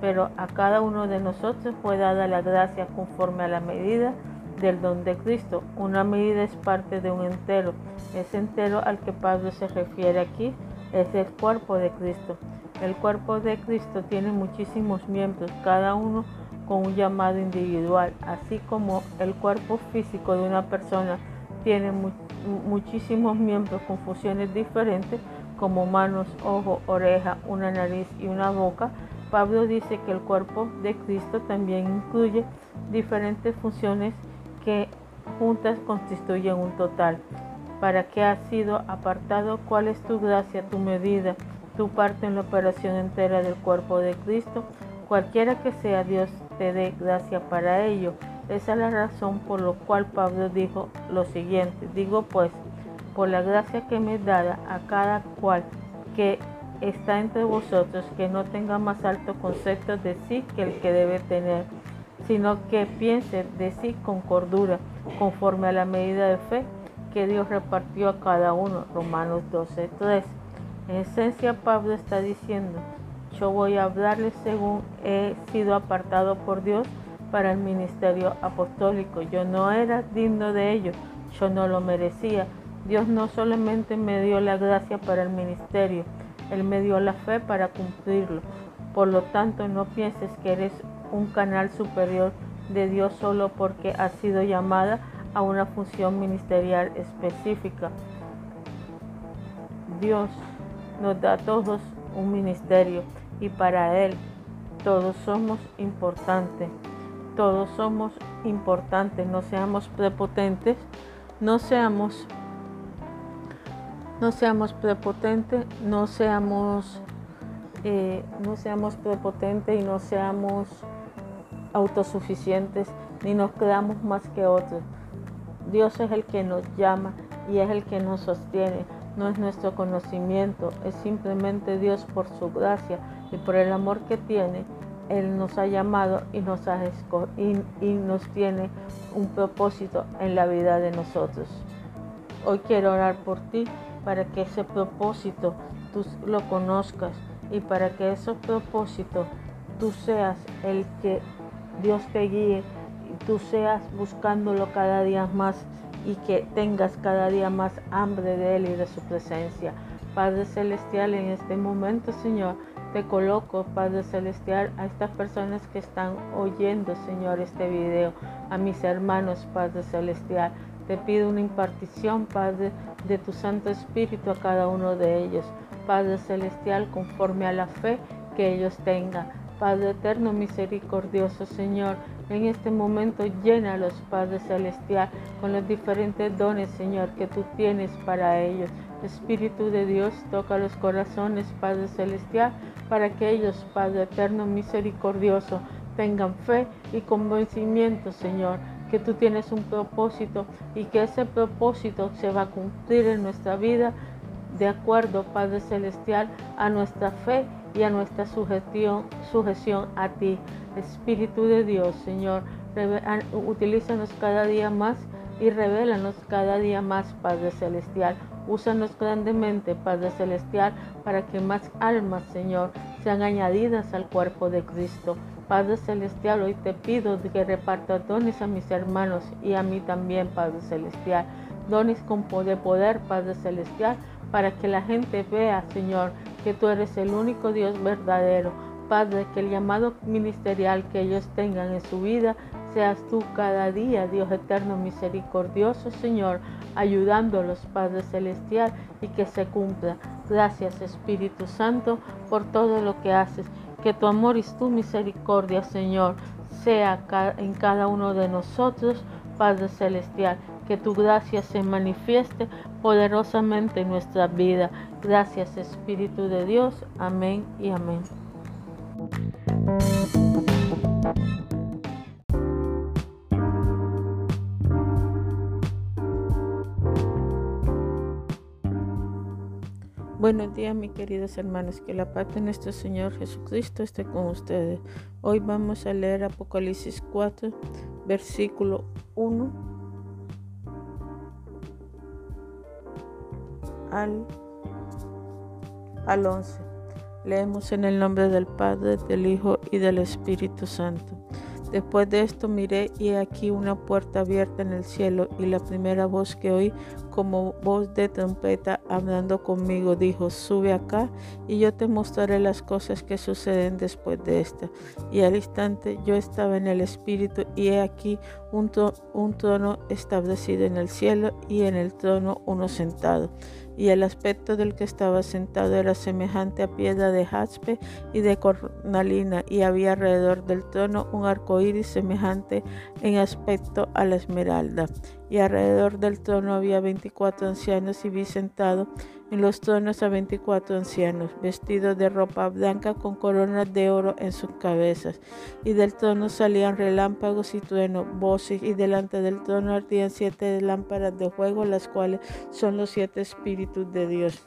pero a cada uno de nosotros fue dada la gracia conforme a la medida del don de Cristo. Una medida es parte de un entero. Ese entero al que Pablo se refiere aquí es el cuerpo de Cristo. El cuerpo de Cristo tiene muchísimos miembros, cada uno con un llamado individual, así como el cuerpo físico de una persona tiene muchísimos miembros con funciones diferentes como manos, ojos, oreja, una nariz y una boca. Pablo dice que el cuerpo de Cristo también incluye diferentes funciones que juntas constituyen un total. ¿Para qué has sido apartado? ¿Cuál es tu gracia, tu medida, tu parte en la operación entera del cuerpo de Cristo? Cualquiera que sea Dios te dé gracia para ello. Esa es la razón por la cual Pablo dijo lo siguiente. Digo pues, por la gracia que me dada a cada cual que está entre vosotros, que no tenga más alto concepto de sí que el que debe tener sino que piense de sí con cordura, conforme a la medida de fe que Dios repartió a cada uno. Romanos 12, 3. En esencia, Pablo está diciendo, yo voy a hablarles según he sido apartado por Dios para el ministerio apostólico. Yo no era digno de ello, yo no lo merecía. Dios no solamente me dio la gracia para el ministerio, Él me dio la fe para cumplirlo Por lo tanto, no pienses que eres un canal superior de Dios solo porque has sido llamada a una función ministerial específica. Dios nos da a todos un ministerio y para Él todos somos importantes. Todos somos importantes, no seamos prepotentes, no seamos no seamos prepotentes, no seamos eh, no seamos prepotentes y no seamos autosuficientes ni nos creamos más que otros. Dios es el que nos llama y es el que nos sostiene. No es nuestro conocimiento, es simplemente Dios por su gracia y por el amor que tiene. Él nos ha llamado y nos, ha y, y nos tiene un propósito en la vida de nosotros. Hoy quiero orar por ti para que ese propósito tú lo conozcas y para que ese propósito tú seas el que Dios te guíe y tú seas buscándolo cada día más y que tengas cada día más hambre de Él y de su presencia. Padre Celestial, en este momento, Señor, te coloco, Padre Celestial, a estas personas que están oyendo, Señor, este video, a mis hermanos, Padre Celestial. Te pido una impartición, Padre, de tu Santo Espíritu a cada uno de ellos. Padre Celestial, conforme a la fe que ellos tengan. Padre eterno, misericordioso Señor, en este momento llénalos, Padre Celestial, con los diferentes dones, Señor, que tú tienes para ellos. Espíritu de Dios, toca los corazones, Padre Celestial, para que ellos, Padre eterno, misericordioso, tengan fe y convencimiento, Señor, que tú tienes un propósito y que ese propósito se va a cumplir en nuestra vida de acuerdo, Padre Celestial, a nuestra fe y a nuestra sujeción, sujeción a ti. Espíritu de Dios, Señor, utilízanos cada día más y revélanos cada día más, Padre Celestial. Úsanos grandemente, Padre Celestial, para que más almas, Señor, sean añadidas al cuerpo de Cristo. Padre Celestial, hoy te pido que repartas dones a mis hermanos y a mí también, Padre Celestial. Dones con poder, poder, Padre Celestial, para que la gente vea, Señor, que tú eres el único Dios verdadero. Padre, que el llamado ministerial que ellos tengan en su vida seas tú cada día, Dios eterno, misericordioso, Señor, ayudándolos, Padre Celestial, y que se cumpla. Gracias, Espíritu Santo, por todo lo que haces. Que tu amor y tu misericordia, Señor, sea en cada uno de nosotros, Padre Celestial que tu gracia se manifieste poderosamente en nuestra vida. Gracias Espíritu de Dios. Amén y amén. Buenos días, mis queridos hermanos. Que la paz de nuestro Señor Jesucristo esté con ustedes. Hoy vamos a leer Apocalipsis 4, versículo 1 al, al 11. Leemos en el nombre del Padre, del Hijo y del Espíritu Santo. Después de esto miré y aquí una puerta abierta en el cielo y la primera voz que oí como voz de trompeta hablando conmigo dijo, sube acá y yo te mostraré las cosas que suceden después de esta. Y al instante yo estaba en el Espíritu y he aquí un, un trono establecido en el cielo y en el trono uno sentado y el aspecto del que estaba sentado era semejante a piedra de jaspe y de cornalina, y había alrededor del trono un arco iris semejante en aspecto a la esmeralda. Y alrededor del trono había veinticuatro ancianos y vi sentado en los tronos a veinticuatro ancianos, vestidos de ropa blanca con coronas de oro en sus cabezas. Y del trono salían relámpagos y truenos, voces, y delante del trono ardían siete lámparas de fuego, las cuales son los siete espíritus de Dios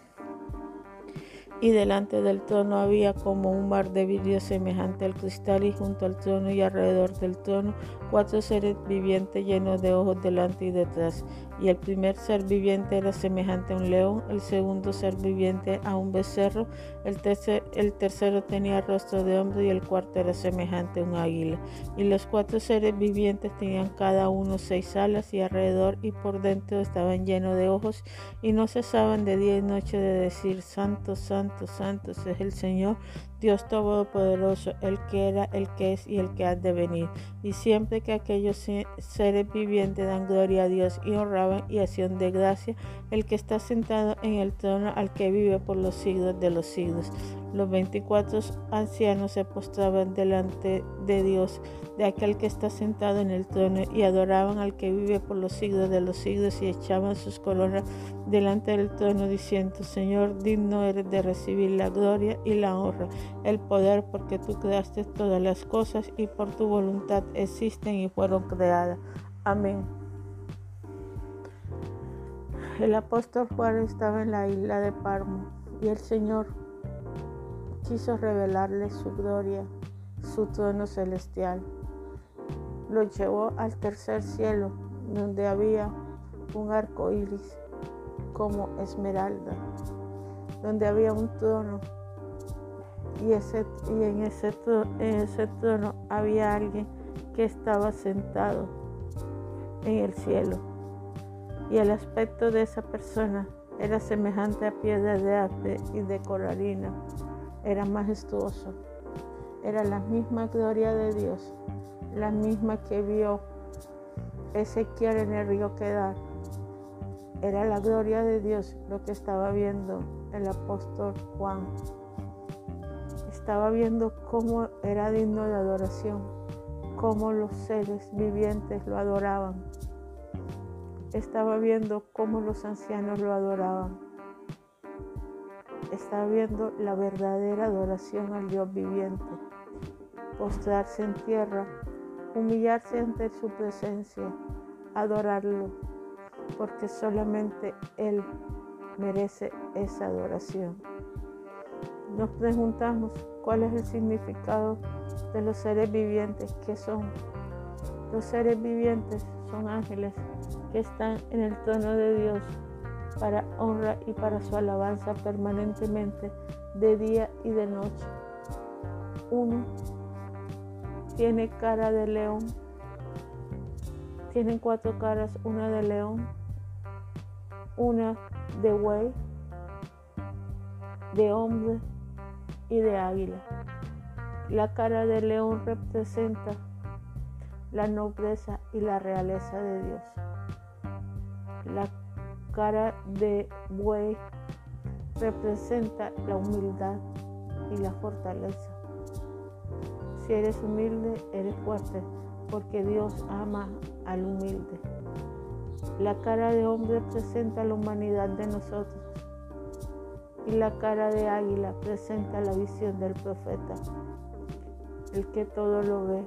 y delante del trono había como un mar de vidrio semejante al cristal y junto al trono y alrededor del trono cuatro seres vivientes llenos de ojos delante y detrás y el primer ser viviente era semejante a un león, el segundo ser viviente a un becerro, el, tercer, tercero tenía rostro de hombre y el cuarto era semejante a un águila. Y los cuatro seres vivientes tenían cada uno seis alas y alrededor y por dentro estaban llenos de ojos y no cesaban de día y noche de decir, Santo, Santo, Santo es el Señor Dios Todopoderoso, el que era, el que es y el que ha de venir. Y siempre que aquellos seres vivientes dan gloria a Dios y honraban y hacían de gracia, el que está sentado en el trono al que vive por los siglos de los siglos. Los veinticuatro ancianos se postraban delante de Dios, de aquel que está sentado en el trono, y adoraban al que vive por los siglos de los siglos y echaban sus coronas delante del trono diciendo, Señor, digno eres de recibir la gloria y la honra, el poder, porque tú creaste todas las cosas y por tu voluntad existen y fueron creadas. Amén. El apóstol Juan estaba en la isla de Parmo y el Señor quiso revelarle su gloria, su trono celestial. Lo llevó al tercer cielo, donde había un arco iris como esmeralda, donde había un trono y, en, ese, en ese trono había alguien que estaba sentado en el cielo. Y el aspecto de esa persona era semejante a piedra de arte y de coralina. Era majestuoso. Era la misma gloria de Dios, la misma que vio Ezequiel en el río Quedar era la gloria de Dios lo que estaba viendo el apóstol Juan. Estaba viendo cómo era digno de adoración, cómo los seres vivientes lo adoraban. Estaba viendo cómo los ancianos lo adoraban. Estaba viendo la verdadera adoración al Dios viviente. Postrarse en tierra, humillarse ante su presencia, adorarlo porque solamente Él merece esa adoración. Nos preguntamos cuál es el significado de los seres vivientes que son. Los seres vivientes son ángeles que están en el trono de Dios para honra y para su alabanza permanentemente de día y de noche. Uno tiene cara de león, tienen cuatro caras, una de león, una de buey, de hombre y de águila. La cara de león representa la nobleza y la realeza de Dios. La cara de buey representa la humildad y la fortaleza. Si eres humilde, eres fuerte, porque Dios ama al humilde. La cara de hombre presenta la humanidad de nosotros y la cara de águila presenta la visión del profeta, el que todo lo ve.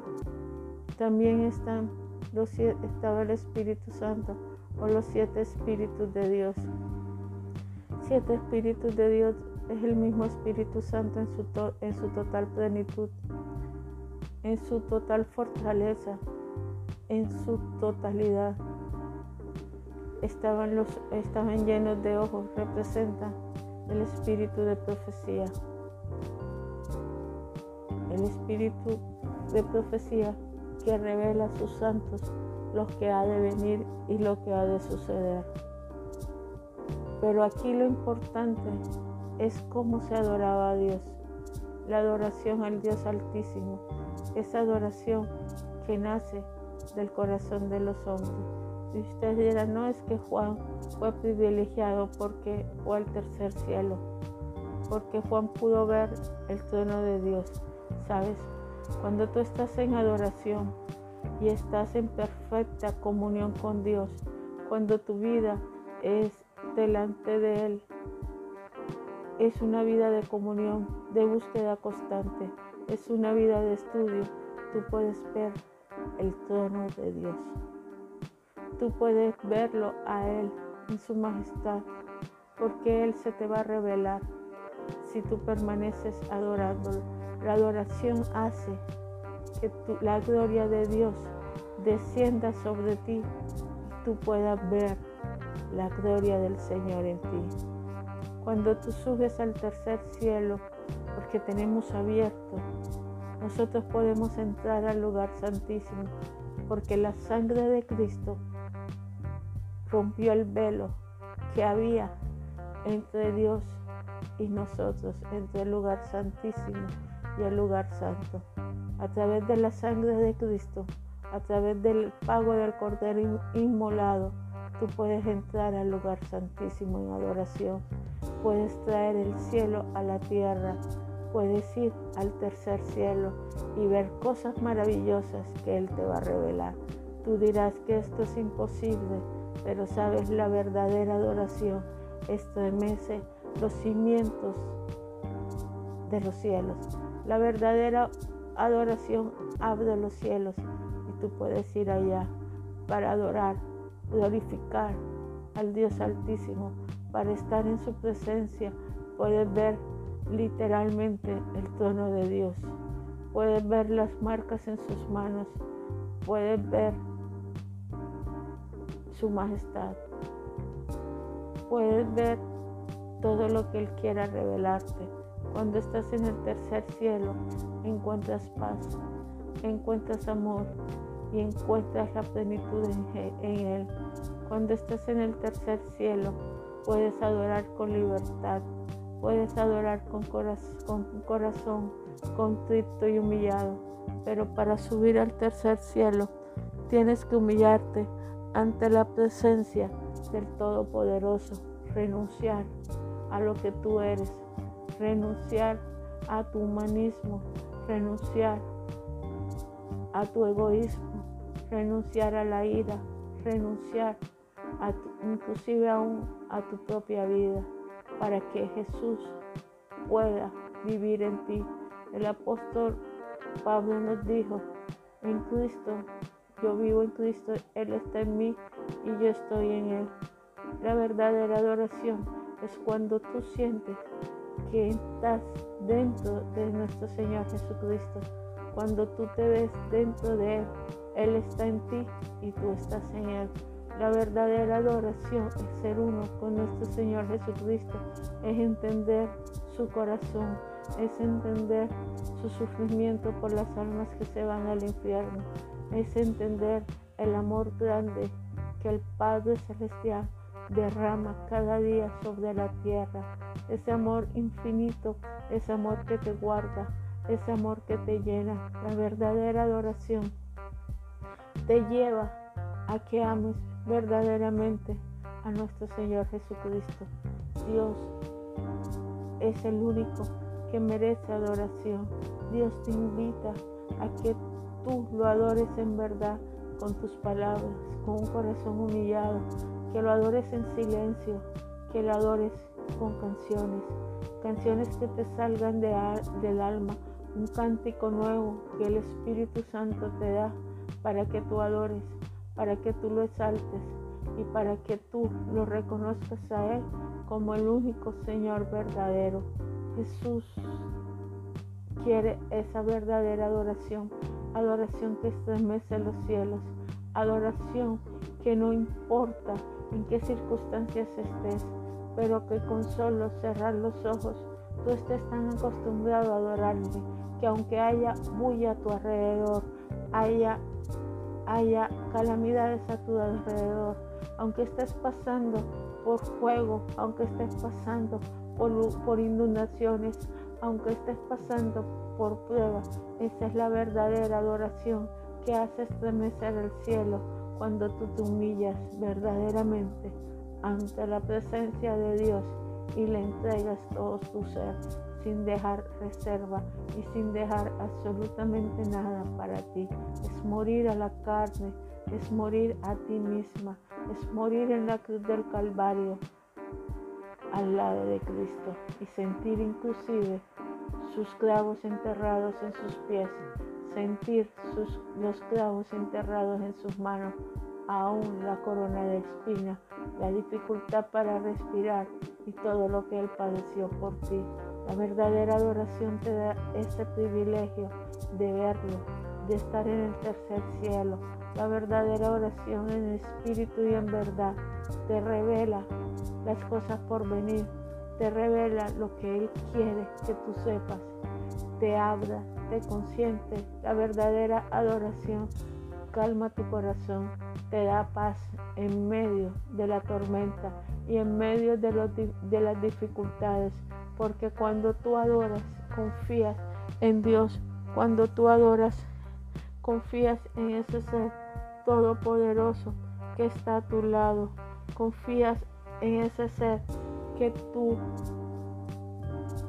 También están los, estaba el Espíritu Santo o los siete espíritus de Dios. Siete espíritus de Dios es el mismo Espíritu Santo en su, en su total plenitud, en su total fortaleza, en su totalidad estaban, los, estaban llenos de ojos, representa el espíritu de profecía. El espíritu de profecía que revela a sus santos lo que ha de venir y lo que ha de suceder. Pero aquí lo importante es cómo se adoraba a Dios. La adoración al Dios Altísimo, esa adoración que nace del corazón de los hombres. Y ustedes dirán, no es que Juan fue privilegiado porque fue al tercer cielo, porque Juan pudo ver el trono de Dios. ¿Sabes? Cuando tú estás en adoración y estás en perfecta comunión con Dios, cuando tu vida es delante de Él, es una vida de comunión, de búsqueda constante, es una vida de estudio, tú puedes ver el trono de Dios tú puedes verlo a Él en su majestad, porque Él se te va a revelar si tú permaneces adorándolo. La adoración hace que la gloria de Dios descienda sobre ti y tú puedas ver la gloria del Señor en ti. Cuando tú subes al tercer cielo, porque tenemos abierto, nosotros podemos entrar al lugar santísimo, porque la sangre de Cristo rompió el velo que había entre Dios y nosotros entre el lugar santísimo y el lugar santo. A través de la sangre de Cristo, a través del pago del Cordero inmolado, tú puedes entrar al lugar santísimo en adoración. Puedes traer el cielo a la tierra. Puedes ir al tercer cielo y ver cosas maravillosas que Él te va a revelar. Tú dirás que esto es imposible, pero sabes la verdadera adoración estremece los cimientos de los cielos. La verdadera adoración abre los cielos y tú puedes ir allá para adorar, glorificar al Dios Altísimo, para estar en su presencia. Puedes ver literalmente el trono de Dios. Puedes ver las marcas en sus manos. Puedes ver su majestad. Puedes ver todo lo que Él quiera revelarte. Cuando estás en el tercer cielo, encuentras paz, encuentras amor y encuentras la plenitud en, Él. Cuando estás en el tercer cielo, puedes adorar con libertad, puedes adorar con, corazón, con corazón contrito y humillado. Pero para subir al tercer cielo, tienes que humillarte ante la presencia del Todopoderoso, renunciar a lo que tú eres, renunciar a tu humanismo, renunciar a tu egoísmo, renunciar a la ira, renunciar a inclusive aún a tu propia vida, para que Jesús pueda vivir en ti. El apóstol Pablo nos dijo, en Cristo yo vivo en Cristo, Él está en mí y yo estoy en Él. La verdadera adoración es cuando tú sientes que estás dentro de nuestro Señor Jesucristo. Cuando tú te ves dentro de Él, Él está en ti y tú estás en Él. La verdadera adoración es ser uno con nuestro Señor Jesucristo, es entender su corazón, es entender su sufrimiento por las almas que se van al infierno, es entender el amor grande que el Padre Celestial derrama cada día sobre la tierra. Ese amor infinito, ese amor que te guarda, ese amor que te llena. La verdadera adoración te lleva a que ames verdaderamente a nuestro Señor Jesucristo. Dios es el único que merece adoración. Dios te invita a que tú lo adores en verdad con tus palabras, con un corazón humillado, que lo adores en silencio, que lo adores con canciones, canciones que te salgan de, del alma, un cántico nuevo que el Espíritu Santo te da para que tú adores, para que tú lo exaltes y para que tú lo reconozcas a Él como el único Señor verdadero. Jesús quiere esa verdadera adoración, adoración que estremece los cielos, adoración que no importa en qué circunstancias estés, pero que con solo cerrar los ojos tú estés tan acostumbrado a adorarme que aunque haya bulla a tu alrededor, haya, haya calamidades a tu alrededor, aunque estés pasando por fuego, aunque estés pasando por, por inundaciones, aunque estés pasando por pruebas, esa es la verdadera adoración que hace estremecer el cielo cuando tú te humillas verdaderamente ante la presencia de Dios y le entregas todo tu ser sin dejar reserva y sin dejar absolutamente nada para ti. Es morir a la carne, es morir a ti misma, es morir en la cruz del Calvario al lado de Cristo y sentir inclusive sus clavos enterrados en sus pies, sentir sus, los clavos enterrados en sus manos, aún la corona de espina, la dificultad para respirar y todo lo que Él padeció por ti. La verdadera adoración te da ese privilegio de verlo, de estar en el tercer cielo. La verdadera oración en espíritu y en verdad te revela las cosas por venir, te revela lo que Él quiere que tú sepas, te habla, te consiente. La verdadera adoración calma tu corazón, te da paz en medio de la tormenta y en medio de, de las dificultades. porque cuando tú adoras, confías en Dios, cuando tú adoras, confías en ese ser todopoderoso que está a tu lado, confías en ese ser que tú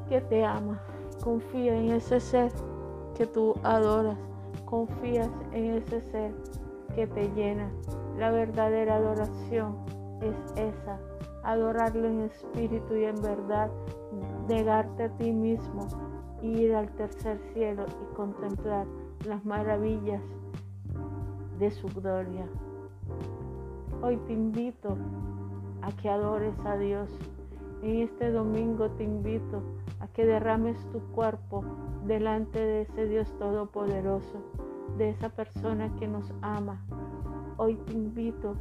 que te ama, confía en ese ser que tú adoras, confías en ese ser que te llena. La verdadera adoración es esa, adorarlo en espíritu y en verdad, negarte a ti mismo, ir al tercer cielo y contemplar las maravillas de su gloria. Hoy te invito a que adores a Dios. En este domingo te invito a que derrames tu cuerpo delante de ese Dios todopoderoso, de esa persona que nos ama. Hoy te invito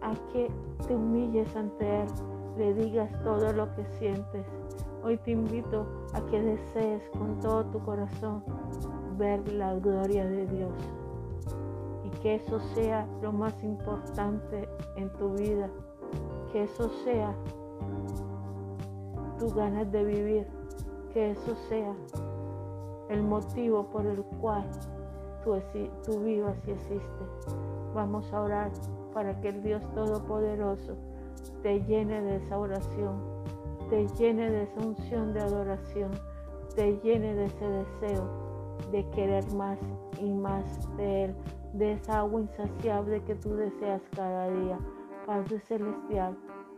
a que te humilles ante Él, le digas todo lo que sientes. Hoy te invito a que desees con todo tu corazón ver la gloria de Dios y que eso sea lo más importante en tu vida, que eso sea tus ganas de vivir, que eso sea el motivo por el cual tú, tú vivas y existes. Vamos a orar para que el Dios Todopoderoso te llene de esa oración, te llene de esa unción de adoración, te llene de ese deseo de querer más y más de Él, de esa agua insaciable que tú deseas cada día. Padre Celestial,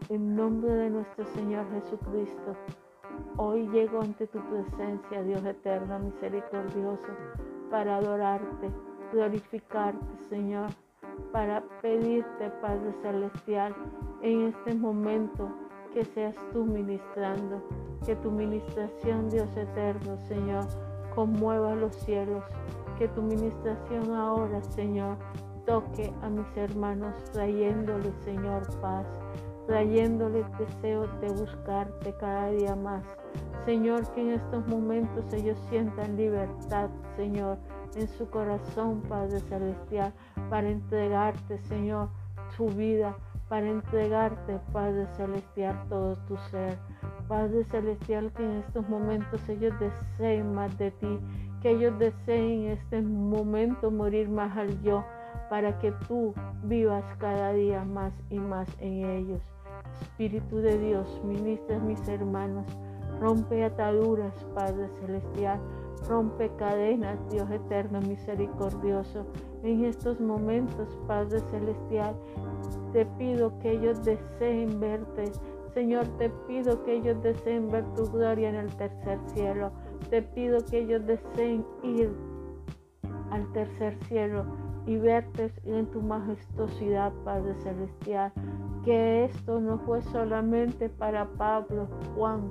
en nombre de nuestro Señor Jesucristo, hoy llego ante tu presencia, Dios eterno, misericordioso, para adorarte, glorificarte, Señor para pedirte, Padre Celestial, en este momento que seas tú ministrando, que tu ministración, Dios eterno, Señor, conmueva los cielos, que tu ministración ahora, Señor, toque a mis hermanos, trayéndole, Señor, paz, trayéndole el deseo de buscarte cada día más. Señor, que en estos momentos ellos sientan libertad, Señor, en su corazón, Padre Celestial, para entregarte, Señor, su vida, para entregarte, Padre Celestial, todo tu ser. Padre Celestial, que en estos momentos ellos deseen más de ti, que ellos deseen en este momento morir más al yo, para que tú vivas cada día más y más en ellos. Espíritu de Dios, ministra mis hermanos, rompe ataduras, Padre Celestial, Rompe cadenas, Dios eterno, misericordioso. En estos momentos, Padre Celestial, te pido que ellos deseen verte. Señor, te pido que ellos deseen ver tu gloria en el tercer cielo. Te pido que ellos deseen ir al tercer cielo y verte en tu majestuosidad, Padre Celestial. Que esto no fue solamente para Pablo, Juan,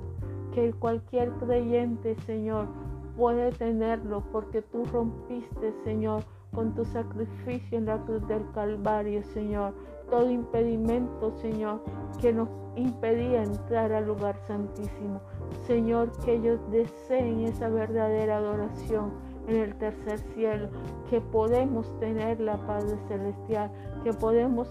que cualquier creyente, Señor, puede tenerlo porque tú rompiste, Señor, con tu sacrificio en la cruz del Calvario, Señor. Todo impedimento, Señor, que nos impedía entrar al lugar santísimo. Señor, que ellos deseen esa verdadera adoración en el tercer cielo, que podemos tener la Padre Celestial, que podemos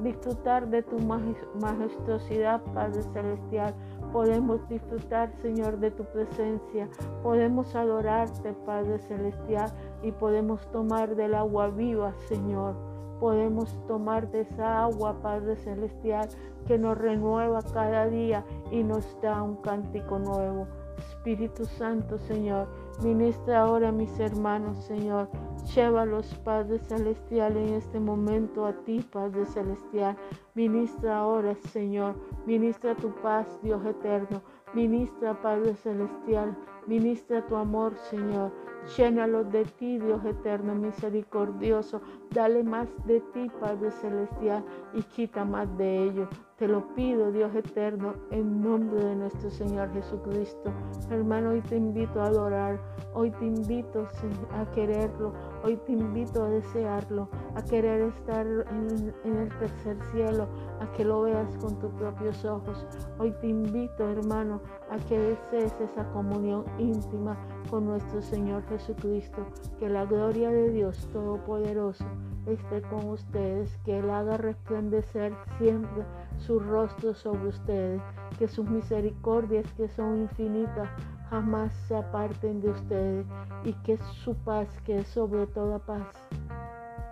disfrutar de tu majestuosidad, Padre Celestial, Podemos disfrutar, Señor, de tu presencia. Podemos adorarte, Padre Celestial, y podemos tomar del agua viva, Señor. Podemos tomar de esa agua, Padre Celestial, que nos renueva cada día y nos da un cántico nuevo. Espíritu Santo, Señor, ministra ahora a mis hermanos, Señor. Llévalos, Padre Celestial, en este momento a ti, Padre Celestial. Ministra ahora, Señor. Ministra tu paz, Dios eterno. Ministra, Padre Celestial. Ministra tu amor, Señor. Llénalos de ti, Dios eterno, misericordioso. Dale más de ti, Padre Celestial, y quita más de ello. Te lo pido, Dios eterno, en nombre de nuestro Señor Jesucristo. Hermano, hoy te invito a adorar, hoy te invito a quererlo, hoy te invito a desearlo, a querer estar en, en el tercer cielo, a que lo veas con tus propios ojos. Hoy te invito, hermano, a que desees esa comunión íntima con nuestro Señor Jesucristo. Que la gloria de Dios Todopoderoso esté con ustedes, que Él haga resplandecer siempre su rostro sobre ustedes, que sus misericordias que son infinitas jamás se aparten de ustedes y que su paz, que es sobre toda paz,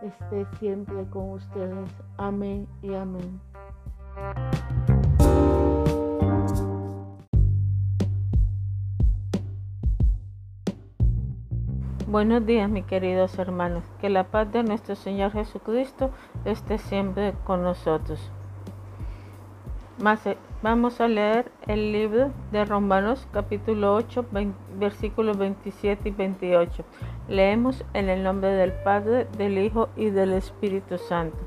esté siempre con ustedes. Amén y amén. Buenos días, mis queridos hermanos. Que la paz de nuestro Señor Jesucristo esté siempre con nosotros. Eh, vamos a leer el libro de Romanos capítulo 8, versículos 27 y 28. Leemos en el nombre del Padre, del Hijo y del Espíritu Santo.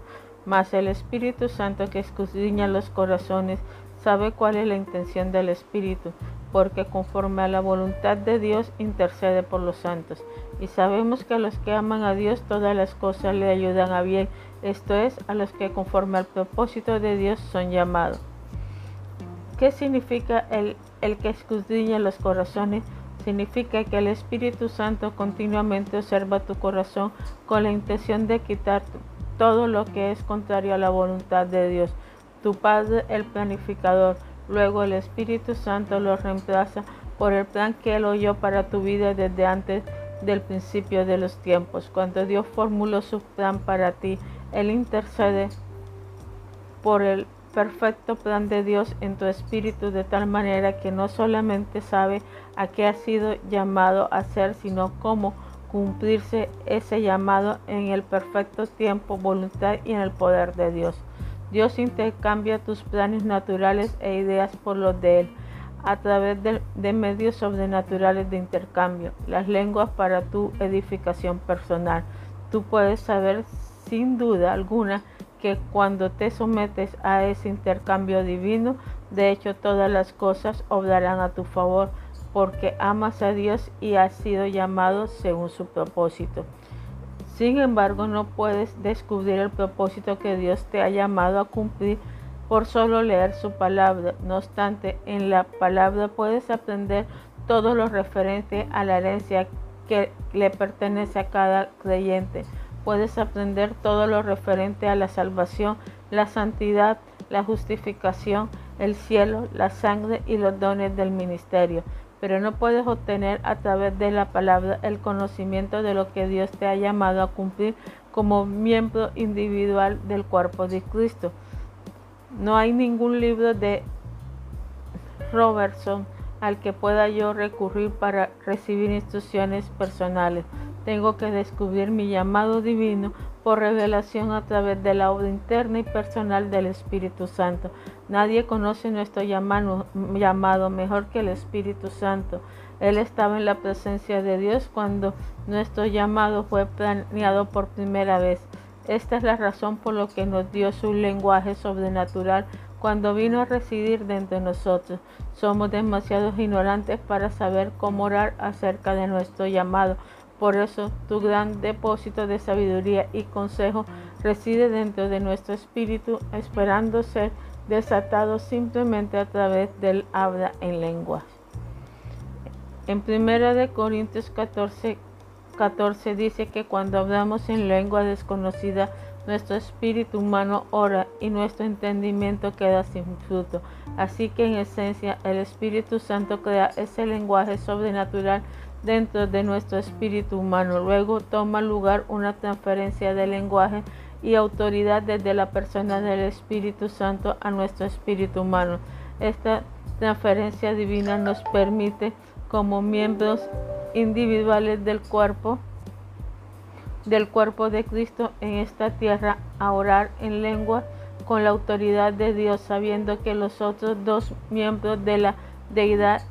Mas el Espíritu Santo que escudriña los corazones sabe cuál es la intención del Espíritu, porque conforme a la voluntad de Dios intercede por los santos. Y sabemos que a los que aman a Dios todas las cosas le ayudan a bien, esto es, a los que conforme al propósito de Dios son llamados. ¿Qué significa el, el que escudriña los corazones? Significa que el Espíritu Santo continuamente observa tu corazón con la intención de quitar todo lo que es contrario a la voluntad de Dios. Tu Padre, el planificador, Luego el Espíritu Santo lo reemplaza por el plan que Él oyó para tu vida desde antes del principio de los tiempos. Cuando Dios formuló su plan para ti, Él intercede por el perfecto plan de Dios en tu espíritu de tal manera que no solamente sabe a qué ha sido llamado a ser, sino cómo cumplirse ese llamado en el perfecto tiempo, voluntad y en el poder de Dios. Dios intercambia tus planes naturales e ideas por los de Él a través de, medios sobrenaturales de intercambio, las lenguas para tu edificación personal. Tú puedes saber sin duda alguna que cuando te sometes a ese intercambio divino, de hecho todas las cosas obrarán a tu favor, porque amas a Dios y has sido llamado según su propósito. Sin embargo, no puedes descubrir el propósito que Dios te ha llamado a cumplir por solo leer su palabra. No obstante, en la palabra puedes aprender todo lo referente a la herencia que le pertenece a cada creyente. Puedes aprender todo lo referente a la salvación, la santidad, la justificación, el cielo, la sangre y los dones del ministerio pero no puedes obtener a través de la palabra el conocimiento de lo que Dios te ha llamado a cumplir como miembro individual del cuerpo de Cristo. No hay ningún libro de Robertson al que pueda yo recurrir para recibir instrucciones personales. Tengo que descubrir mi llamado divino por revelación a través de la obra interna y personal del Espíritu Santo. Nadie conoce nuestro llamado, mejor que el Espíritu Santo. Él estaba en la presencia de Dios cuando nuestro llamado fue planeado por primera vez. Esta es la razón por la que nos dio su lenguaje sobrenatural cuando vino a residir dentro de nosotros. Somos demasiado ignorantes para saber cómo orar acerca de nuestro llamado. Por eso tu gran depósito de sabiduría y consejo reside dentro de nuestro espíritu, esperando ser desatado simplemente a través del habla en lenguas. En 1 Corintios 14, 14 dice que cuando hablamos en lengua desconocida, nuestro espíritu humano ora y nuestro entendimiento queda sin fruto. Así que en esencia el Espíritu Santo crea ese lenguaje sobrenatural dentro de nuestro espíritu humano. Luego toma lugar una transferencia de lenguaje y autoridad desde la persona del Espíritu Santo a nuestro espíritu humano. Esta transferencia divina nos permite como miembros individuales del cuerpo del cuerpo de Cristo en esta tierra a orar en lengua con la autoridad de Dios, sabiendo que los otros dos miembros de la deidad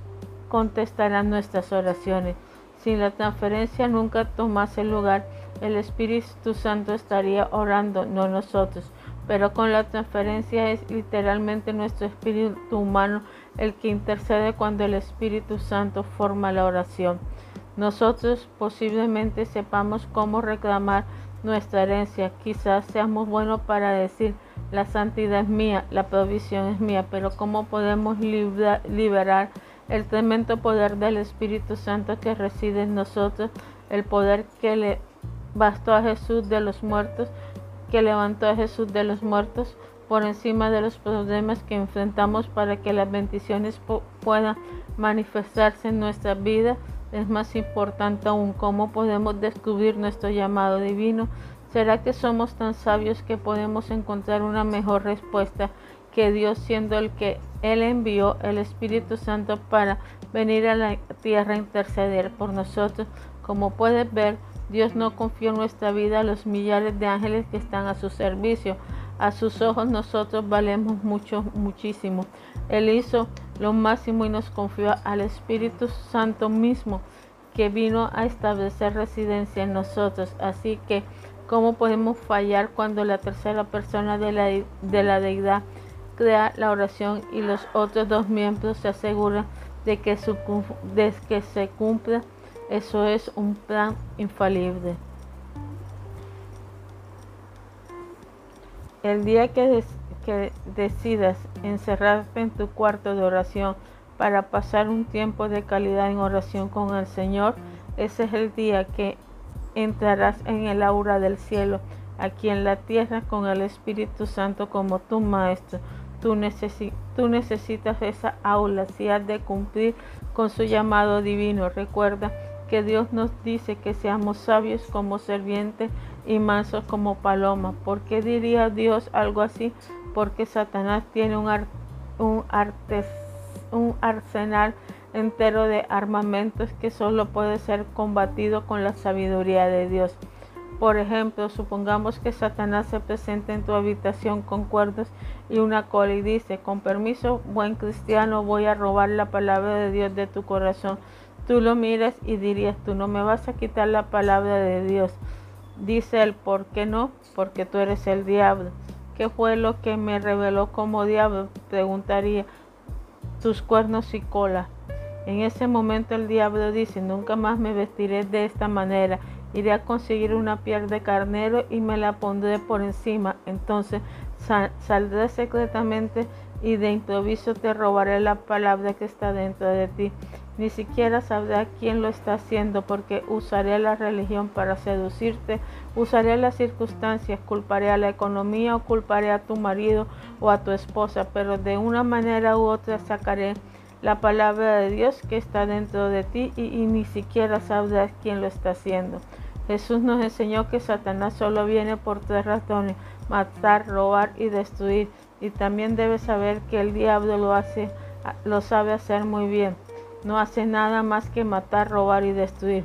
contestarán nuestras oraciones. Si la transferencia nunca tomase lugar, el Espíritu Santo estaría orando, no nosotros. Pero con la transferencia es literalmente nuestro espíritu humano el que intercede cuando el Espíritu Santo forma la oración. Nosotros posiblemente sepamos cómo reclamar nuestra herencia. Quizás seamos buenos para decir, la santidad es mía, la provisión es mía, pero ¿cómo podemos liberar el tremendo poder del Espíritu Santo que reside en nosotros, el poder que le bastó a Jesús de los muertos que levantó a Jesús de los muertos por encima de los problemas que enfrentamos para que las bendiciones puedan manifestarse en nuestra vida. Es más importante aún cómo podemos descubrir nuestro llamado divino. ¿Será que somos tan sabios que podemos encontrar una mejor respuesta que Dios siendo el que Él envió el Espíritu Santo para venir a la tierra a interceder por nosotros? Como puedes ver, Dios no confió nuestra vida a los millares de ángeles que están a su servicio. A sus ojos nosotros valemos mucho, muchísimo. Él hizo lo máximo y nos confió al Espíritu Santo mismo que vino a establecer residencia en nosotros. Así que, ¿cómo podemos fallar cuando la tercera persona de la, de la deidad crea la oración y los otros dos miembros se aseguran de que se cumpla? Eso es un plan infalible. El día que, decidas encerrarte en tu cuarto de oración para pasar un tiempo de calidad en oración con el Señor, ese es el día que entrarás en el aura del cielo, aquí en la tierra con el Espíritu Santo como tu Maestro. Tú, necesitas esa aula si has de cumplir con su llamado divino. Recuerda que Dios nos dice que seamos sabios como servientes y mansos como paloma. ¿Por qué diría Dios algo así? Porque Satanás tiene un, un, un arsenal entero de armamentos que solo puede ser combatido con la sabiduría de Dios. Por ejemplo, supongamos que Satanás se presenta en tu habitación con cuerdos y una cola y dice, con permiso, buen cristiano, voy a robar la palabra de Dios de tu corazón. Tú lo miras y dirías, tú no me vas a quitar la palabra de Dios. Dice él, ¿por qué no? Porque tú eres el diablo. ¿Qué fue lo que me reveló como diablo? Preguntaría, tus cuernos y cola. En ese momento el diablo dice, nunca más me vestiré de esta manera. Iré a conseguir una piel de carnero y me la pondré por encima. Entonces saldré secretamente y de improviso te robaré la palabra que está dentro de ti. Ni siquiera sabrá quién lo está haciendo porque usaré la religión para seducirte, usaré las circunstancias, culparé a la economía o culparé a tu marido o a tu esposa, pero de una manera u otra sacaré la palabra de Dios que está dentro de ti y, y ni siquiera sabrás quién lo está haciendo. Jesús nos enseñó que Satanás solo viene por tres razones, matar, robar y destruir. Y también debes saber que el diablo lo hace, lo sabe hacer muy bien no hace nada más que matar, robar y destruir.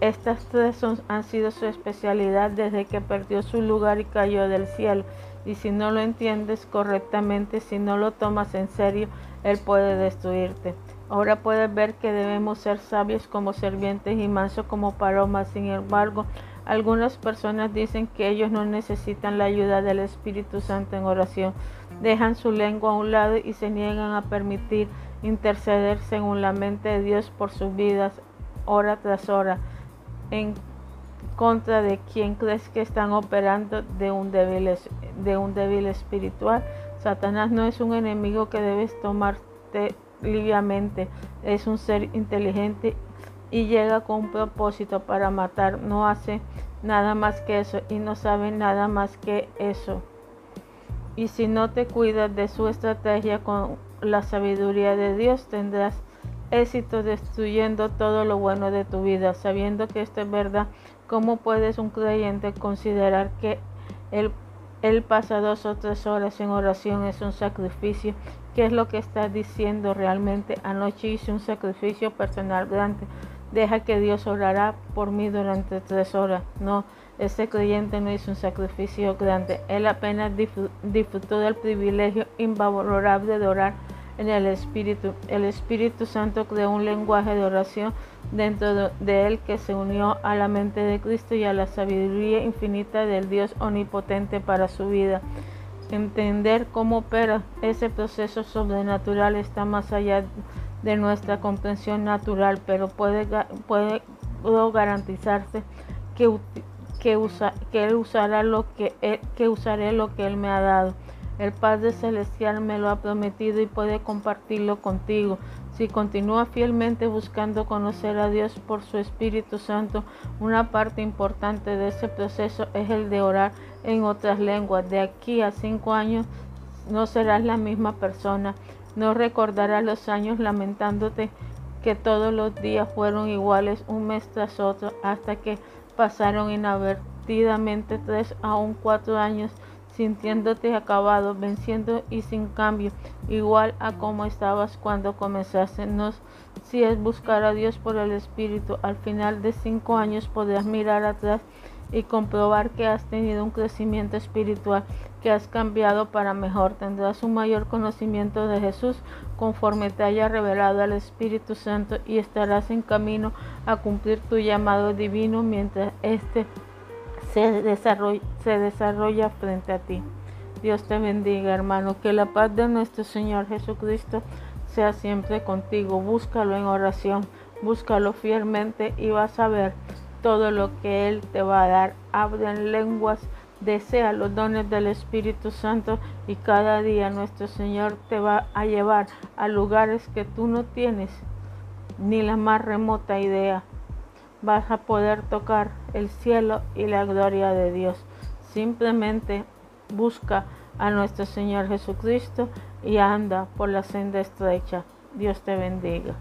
Estas tres han sido su especialidad desde que perdió su lugar y cayó del cielo. Y si no lo entiendes correctamente, si no lo tomas en serio, Él puede destruirte. Ahora puedes ver que debemos ser sabios como servientes y mansos como palomas. Sin embargo, algunas personas dicen que ellos no necesitan la ayuda del Espíritu Santo en oración. Dejan su lengua a un lado y se niegan a permitir interceder según la mente de Dios por sus vidas, hora tras hora, en contra de quien crees que están operando de un débil, espiritual. Satanás no es un enemigo que debes tomarte liviamente, es un ser inteligente y llega con un propósito para matar, no hace nada más que eso y no sabe nada más que eso. Y si no te cuidas de su estrategia con la sabiduría de Dios, tendrás éxito destruyendo todo lo bueno de tu vida. Sabiendo que esto es verdad, ¿cómo puedes un creyente considerar que el, el pasa dos o tres horas en oración es un sacrificio? ¿Qué es lo que estás diciendo realmente? Anoche hice un sacrificio personal grande. Deja que Dios orará por mí durante tres horas. No, ese creyente no hizo un sacrificio grande. Él apenas disfrutó del privilegio invalorable de orar en el Espíritu. El Espíritu Santo creó un lenguaje de oración dentro de él que se unió a la mente de Cristo y a la sabiduría infinita del Dios omnipotente para su vida. Entender cómo opera ese proceso sobrenatural está más allá de nuestra comprensión natural, pero puede, puede garantizarse que, que, que él usará lo que, que usaré lo que él me ha dado El Padre Celestial me lo ha prometido y puede compartirlo contigo. Si continúa fielmente buscando conocer a Dios por su Espíritu Santo, una parte importante de ese proceso es el de orar en otras lenguas. De aquí a cinco años no serás la misma persona. No recordarás los años lamentándote que todos los días fueron iguales un mes tras otro hasta que pasaron inadvertidamente tres a un cuatro años sintiéndote acabado, venciendo y sin cambio, igual a como estabas cuando comenzaste. No, si es buscar a Dios por el Espíritu, al final de cinco años podrás mirar atrás y comprobar que has tenido un crecimiento espiritual, que has cambiado para mejor. Tendrás un mayor conocimiento de Jesús conforme te haya revelado al Espíritu Santo y estarás en camino a cumplir tu llamado divino mientras este se se desarrolla frente a ti. Dios te bendiga, hermano. Que la paz de nuestro Señor Jesucristo sea siempre contigo. Búscalo en oración, búscalo fielmente y vas a ver todo lo que Él te va a dar. Abre en lenguas, desea los dones del Espíritu Santo y cada día nuestro Señor te va a llevar a lugares que tú no tienes ni la más remota idea vas a poder tocar el cielo y la gloria de Dios. Simplemente busca a nuestro Señor Jesucristo y anda por la senda estrecha. Dios te bendiga.